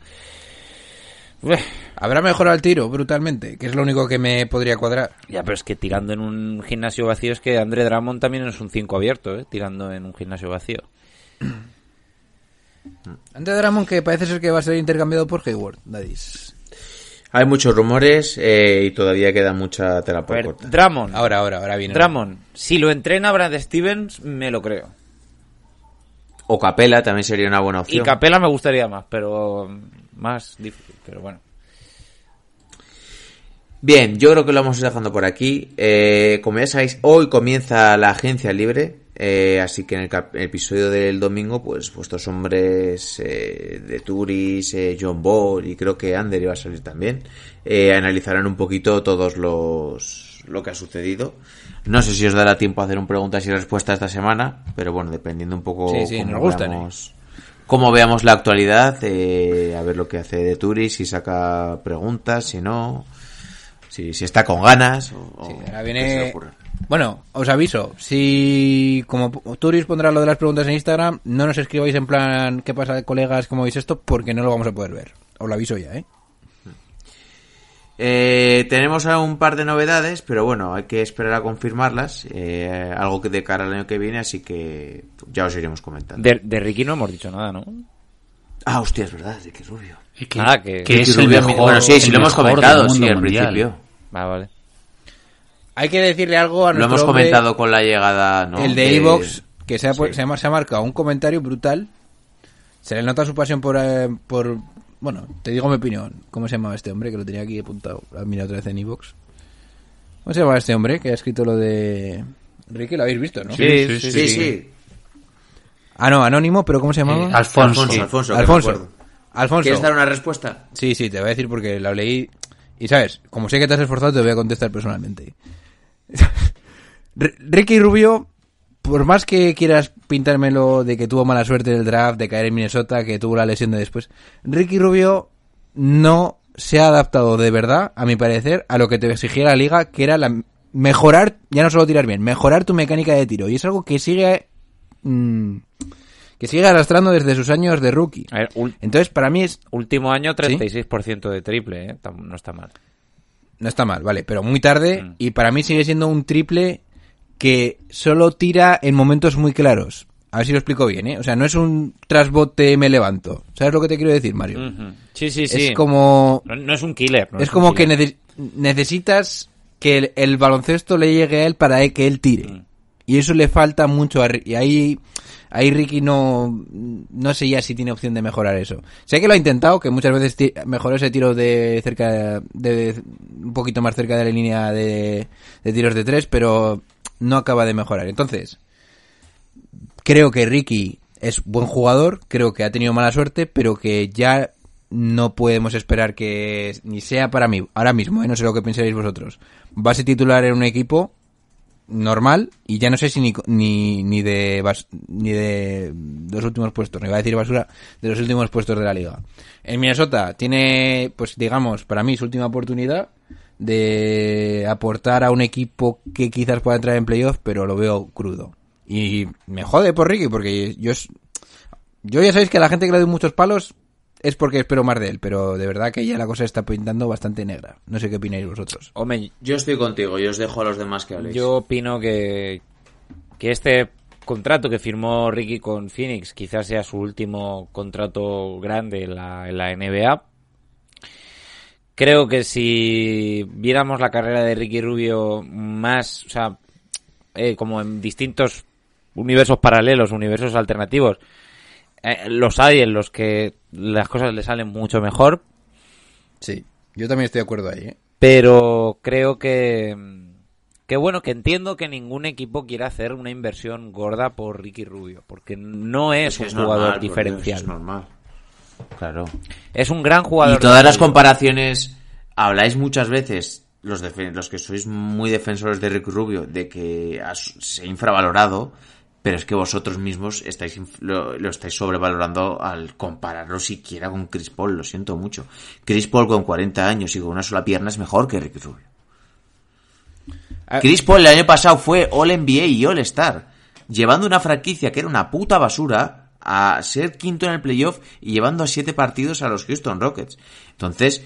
Uf, Habrá mejorado el tiro brutalmente, que es lo único que me podría cuadrar. Ya, pero es que tirando en un gimnasio vacío es que André Drummond también es un 5 abierto, ¿eh? Tirando en un gimnasio vacío. De Ramón, que parece ser que va a ser intercambiado por Hayward, Dadis. Hay muchos rumores eh, y todavía queda mucha tela por ver, cortar. Drummond. Ahora, ahora, ahora viene. Drummond. Si lo entrena Brad Stevens, me lo creo. O Capela también sería una buena Y opción. Capela me gustaría más, pero más difícil. Pero bueno. Bien, yo creo que lo vamos a ir dejando por aquí. Eh, como ya sabéis, hoy comienza la agencia libre. eh, así que en el, episodio del domingo, pues vuestros hombres eh, de Turis, eh, John Ball y creo que Ander iba a salir también, eh, analizarán un poquito todos los lo que ha sucedido. No sé si os dará tiempo a hacer un preguntas y respuestas esta semana, pero bueno, dependiendo un poco Sí, sí, cómo nos gustan, cómo veamos la actualidad, eh, a ver lo que hace de Turis, si saca preguntas, si no, si, si está con ganas. O, Ahora viene. Bueno, os aviso, si como Turis pondrá lo de las preguntas en Instagram, no nos escribáis en plan qué pasa colegas, cómo veis esto, porque no lo vamos a poder ver. Os lo aviso ya, ¿eh? Eh, tenemos un par de novedades, pero bueno, hay que esperar a confirmarlas. eh, algo que de cara al año que viene, así que ya os iremos comentando. De, de Ricky no hemos dicho nada, ¿no? Ah, hostia, es verdad, Ricky Rubio. Que, Nada, que- que es Ricky el Rubio, mejor, bueno, sí, sí lo hemos comentado, sí, al mundial. principio. Ah, vale. Hay que decirle algo a Lo nuestro hemos hombre, comentado con la llegada, ¿no? el de Evox, que se ha, pu- Sí. se, ha, se ha marcado un comentario brutal. Se le nota su pasión por, eh, por... Bueno, te digo mi opinión. ¿Cómo se llama este hombre? Que lo tenía aquí apuntado. Lo he mirado otra vez en Evox. ¿Cómo se llama este hombre que ha escrito lo de... Ricky, lo habéis visto, ¿no? Sí, sí, sí, Sí, sí. sí. Ah, no, anónimo, pero ¿cómo se llamaba? Eh, Alfonso. Alfonso, Alfonso. Alfonso. Alfonso. ¿Quieres dar una respuesta? Sí, sí, te voy a decir porque lo leí. Y sabes, como sé que te has esforzado, te voy a contestar personalmente. Ricky Rubio, por más que quieras pintármelo de que tuvo mala suerte en el draft, de caer en Minnesota, que tuvo la lesión de después, Ricky Rubio no se ha adaptado de verdad, a mi parecer, a lo que te exigía la liga, que era la mejorar, ya no solo tirar bien, mejorar tu mecánica de tiro. Y es algo que sigue mm, que sigue arrastrando desde sus años de rookie. A ver, Entonces, para mí es último año 36% de triple, ¿eh? No está mal. No está mal, vale, pero muy tarde Mm. y para mí sigue siendo un triple que solo tira en momentos muy claros. A ver si lo explico bien, ¿eh? O sea, no es un trasbote me levanto. ¿Sabes lo que te quiero decir, Mario? Sí, sí, sí. Es como No, no es un killer. no es un como que nece- necesitas que el, el baloncesto le llegue a él para que él tire. Mm. Y eso le falta mucho a y ahí ahí Ricky no no sé ya si tiene opción de mejorar eso. Sé que lo ha intentado, que muchas veces mejoró ese tiro de cerca de un poquito más cerca de la línea de, de tiros de tres, pero no acaba de mejorar. Entonces, creo que Ricky es buen jugador, creo que ha tenido mala suerte, pero que ya no podemos esperar que ni sea para mí, ahora mismo, ¿eh? no sé lo que pensaréis vosotros, base titular en un equipo normal y ya no sé si ni, ni, ni de ni de los últimos puestos, no iba a decir basura, de los últimos puestos de la liga. En Minnesota tiene, pues digamos, para mí su última oportunidad de aportar a un equipo que quizás pueda entrar en playoff, pero lo veo crudo. Y me jode por Ricky, porque yo es- yo ya sabéis que a la gente que le doy muchos palos es porque espero más de él, pero de verdad que ya la cosa está pintando bastante negra. No sé qué opináis vosotros. Hombre, Yo estoy contigo, yo os dejo a los demás que habléis. yo opino que, que este contrato que firmó Ricky con Phoenix quizás sea su último contrato grande en la, en la NBA. Creo que si viéramos la carrera de Ricky Rubio más, o sea, eh, como en distintos universos paralelos, universos alternativos, eh, los hay en los que las cosas le salen mucho mejor, Sí, yo también estoy de acuerdo ahí, ¿eh? pero creo que que bueno que entiendo que ningún equipo quiera hacer una inversión gorda por Ricky Rubio porque no es, un es jugador normal, diferencial es normal. Claro. es un gran jugador Y todas las comparaciones, habláis muchas veces, los, que sois muy defensores de Ricky Rubio, de que has- se ha infravalorado, pero es que vosotros mismos estáis lo, lo estáis sobrevalorando al compararlo siquiera con Chris Paul, lo siento mucho. Chris Paul con 40 años y con una sola pierna es mejor que Ricky Rubio. Ah, Chris Paul el año pasado fue All NBA y All Star, llevando una franquicia que era una puta basura a ser quinto en el playoff y llevando a siete partidos a los Houston Rockets. Entonces,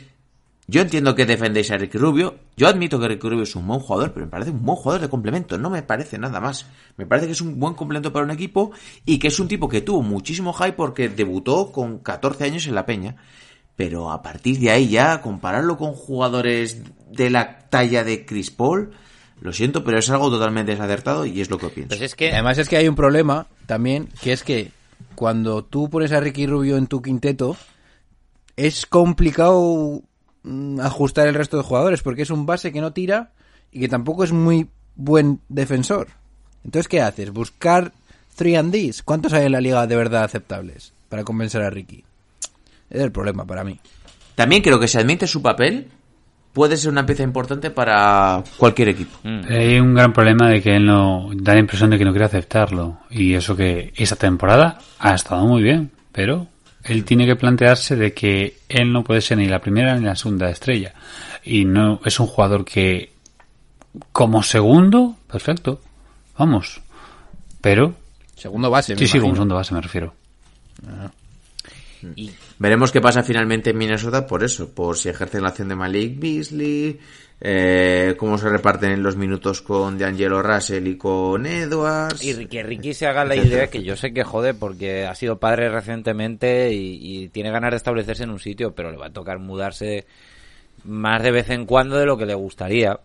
Yo entiendo que defendéis a Ricky Rubio. Yo admito que Ricky Rubio es un buen jugador, pero me parece un buen jugador de complemento. No me parece nada más. Me parece que es un buen complemento para un equipo y que es un tipo que tuvo muchísimo hype porque debutó con 14 años en la Peña. Pero a partir de ahí ya, compararlo con jugadores de la talla de Chris Paul, lo siento, pero es algo totalmente desacertado y es lo que pienso. Pues es que Además es que hay un problema también, que es que cuando tú pones a Ricky Rubio en tu quinteto, es complicado mm, ajustar el resto de jugadores, porque es un base que no tira y que tampoco es muy buen defensor. Entonces, ¿qué haces? Buscar 3 and Ds. ¿Cuántos hay en la liga de verdad aceptables para convencer a Ricky? Es el problema para mí. También creo que si admite su papel, puede ser una pieza importante para cualquier equipo. Hay un gran problema de que él no da la impresión de que no quiere aceptarlo. Y eso que esa temporada ha estado muy bien, pero él tiene que plantearse de que él no puede ser ni la primera ni la segunda estrella. Y no es un jugador que, como segundo, perfecto, vamos. Pero. Segundo base, me Sí, sí, como segundo base me refiero. Y veremos qué pasa finalmente en Minnesota por eso, por si ejercen la acción de Malik Beasley, eh, cómo se reparten los minutos con D'Angelo Russell y con Edwards. Y que Ricky se haga la idea que yo sé que jode porque ha sido padre recientemente y, y tiene ganas de establecerse en un sitio, pero le va a tocar mudarse más de vez en cuando de lo que le gustaría.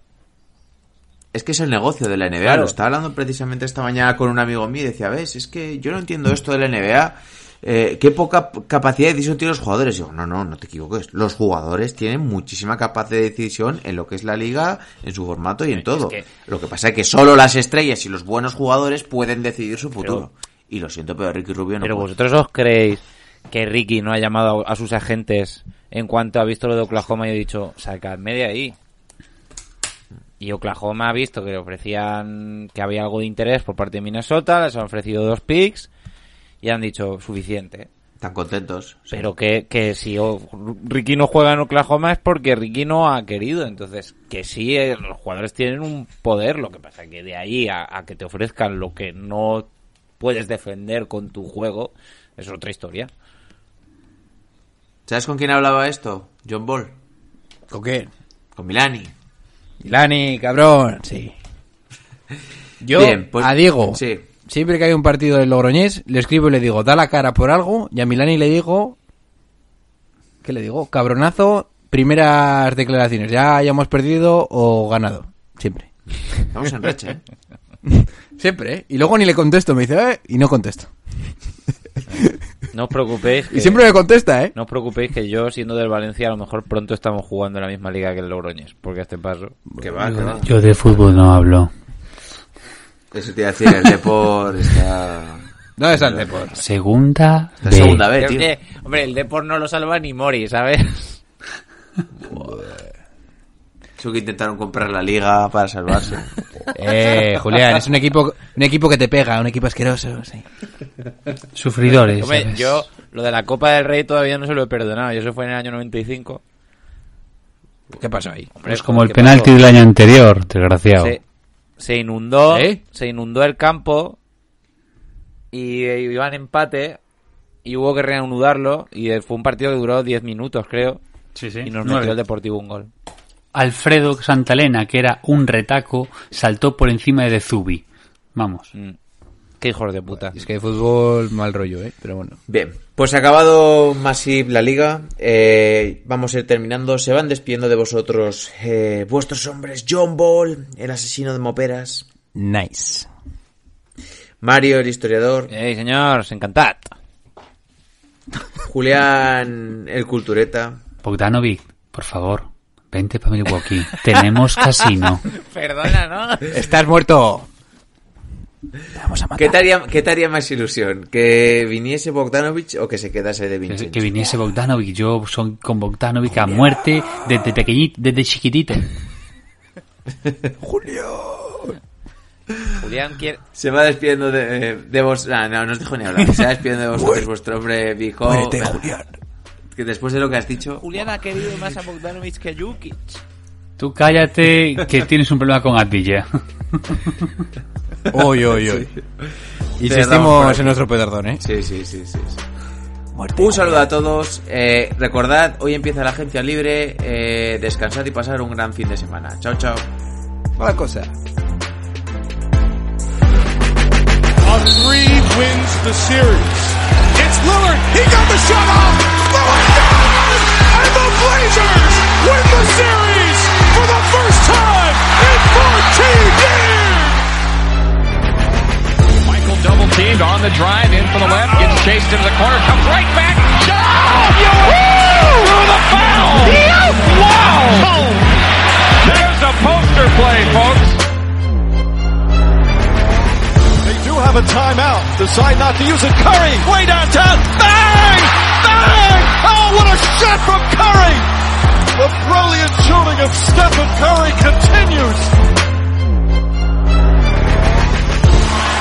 Es que es el negocio de la NBA. Claro. Lo estaba hablando precisamente esta mañana con un amigo mío y decía, ves, es que yo no entiendo esto de la NBA. Eh, qué poca capacidad de decisión tienen los jugadores. Digo, no, no, no te equivoques. Los jugadores tienen muchísima capacidad de decisión en lo que es la liga, en su formato y en todo. que- Lo que pasa es que solo las estrellas y los buenos jugadores pueden decidir su futuro. y lo siento, pero Ricky Rubio no Pero puede. vosotros os creéis que Ricky no ha llamado a sus agentes en cuanto ha visto lo de Oklahoma y ha dicho, sacadme de ahí. Y Oklahoma ha visto que le ofrecían que había algo de interés por parte de Minnesota, les han ofrecido dos picks y han dicho suficiente. Están contentos. sí. Pero que, que si Ricky no juega en Oklahoma es porque Ricky no ha querido. Entonces, que sí, eh, los jugadores tienen un poder. Lo que pasa que de ahí a, a que te ofrezcan lo que no puedes defender con tu juego es otra historia. ¿Sabes con quién hablaba esto? John Ball. ¿Con qué? Con Milani. Milani, cabrón, sí. Yo Bien, pues- a Diego, sí. Siempre que hay un partido del Logroñés, le escribo y le digo, da la cara por algo, y a Milani le digo, ¿qué le digo? Cabronazo, primeras declaraciones, ya hayamos perdido o ganado, siempre. Estamos en racha, ¿eh? Siempre, ¿eh? Y luego ni le contesto, me dice, eh, y no contesto. No os preocupéis. Y siempre me contesta, ¿eh? No os preocupéis que yo, siendo del Valencia, a lo mejor pronto estamos jugando en la misma liga que el Logroñés. Porque a este paso. Que va, que va. Yo de fútbol no hablo. Eso te iba a decir, el Depor está... ¿Dónde está el Depor? Segunda B. segunda vez, Es tío. que, hombre, el Depor no lo salva ni Mori, ¿sabes? Eso que intentaron comprar la liga para salvarse. Eh, Julián, es un equipo, un equipo que te pega, un equipo asqueroso, sí. Sufridores. Hombre, ¿sabes? yo lo de la Copa del Rey todavía no se lo he perdonado. Y eso fue en el año 95. ¿Qué pasó ahí? Hombre, Es como el ¿qué penalti pasó? del año anterior, desgraciado. Se, se inundó, ¿Eh? se inundó el campo y eh, iban empate y hubo que reanudarlo y eh, fue un partido que duró 10 minutos, creo. Sí, sí. Y nos Nueve. metió el Deportivo un gol. Alfredo Santalena, que era un retaco, saltó por encima de Zubi. Vamos. Mm. Qué hijos de puta. Es que de fútbol mal rollo, ¿eh? Pero bueno. Bien, pues acabado Masip la liga, eh, vamos a ir terminando. Se van despidiendo de vosotros eh, vuestros hombres, John Ball, el asesino de Moperas, Nice. Mario, el historiador, Ey, señor, encantad. Julián, el cultureta, Bogdanovic, por favor, vente para Milwaukee. Tenemos casino. Perdona, ¿no? Estás muerto. Vamos a matar. ¿Qué te, haría, qué te haría más ilusión? ¿Que viniese Bogdanovich o que se quedase de Vincenzo? que viniese Bogdanovic. Yo soy con Bogdanovic a muerte desde pequeñito, desde chiquitito. Julián quiere... Se va despidiendo de, de vos. Ah, no, no os dejo ni hablar. Se va despidiendo de vosotros, vuestro hombre viejo. Muérete, Julián. Que después de lo que has dicho. Julián ha querido más a Bogdanovic que a Jukic. Tú cállate que tienes un problema con Atilla. Uy, uy, uy. Insistimos en nuestro pedardón, ¿eh? Sí, sí, sí, sí. sí. Un saludo a todos. Eh, recordad, hoy empieza la agencia libre. Eh, descansad y pasar un gran fin de semana. Chao, chao. Buena cosa. A three wins the series. It's Lillard. He got the shot off. Lillard down! And the Blazers win the series for the first time double teamed on the drive in from the left, gets chased into the corner, comes right back. Oh, through the foul. Wow. There's a poster play, folks. They do have a timeout. Decide not to use it. Curry, way downtown. Bang! Bang! Oh, what a shot from Curry! The brilliant shooting of Stephen Curry continues.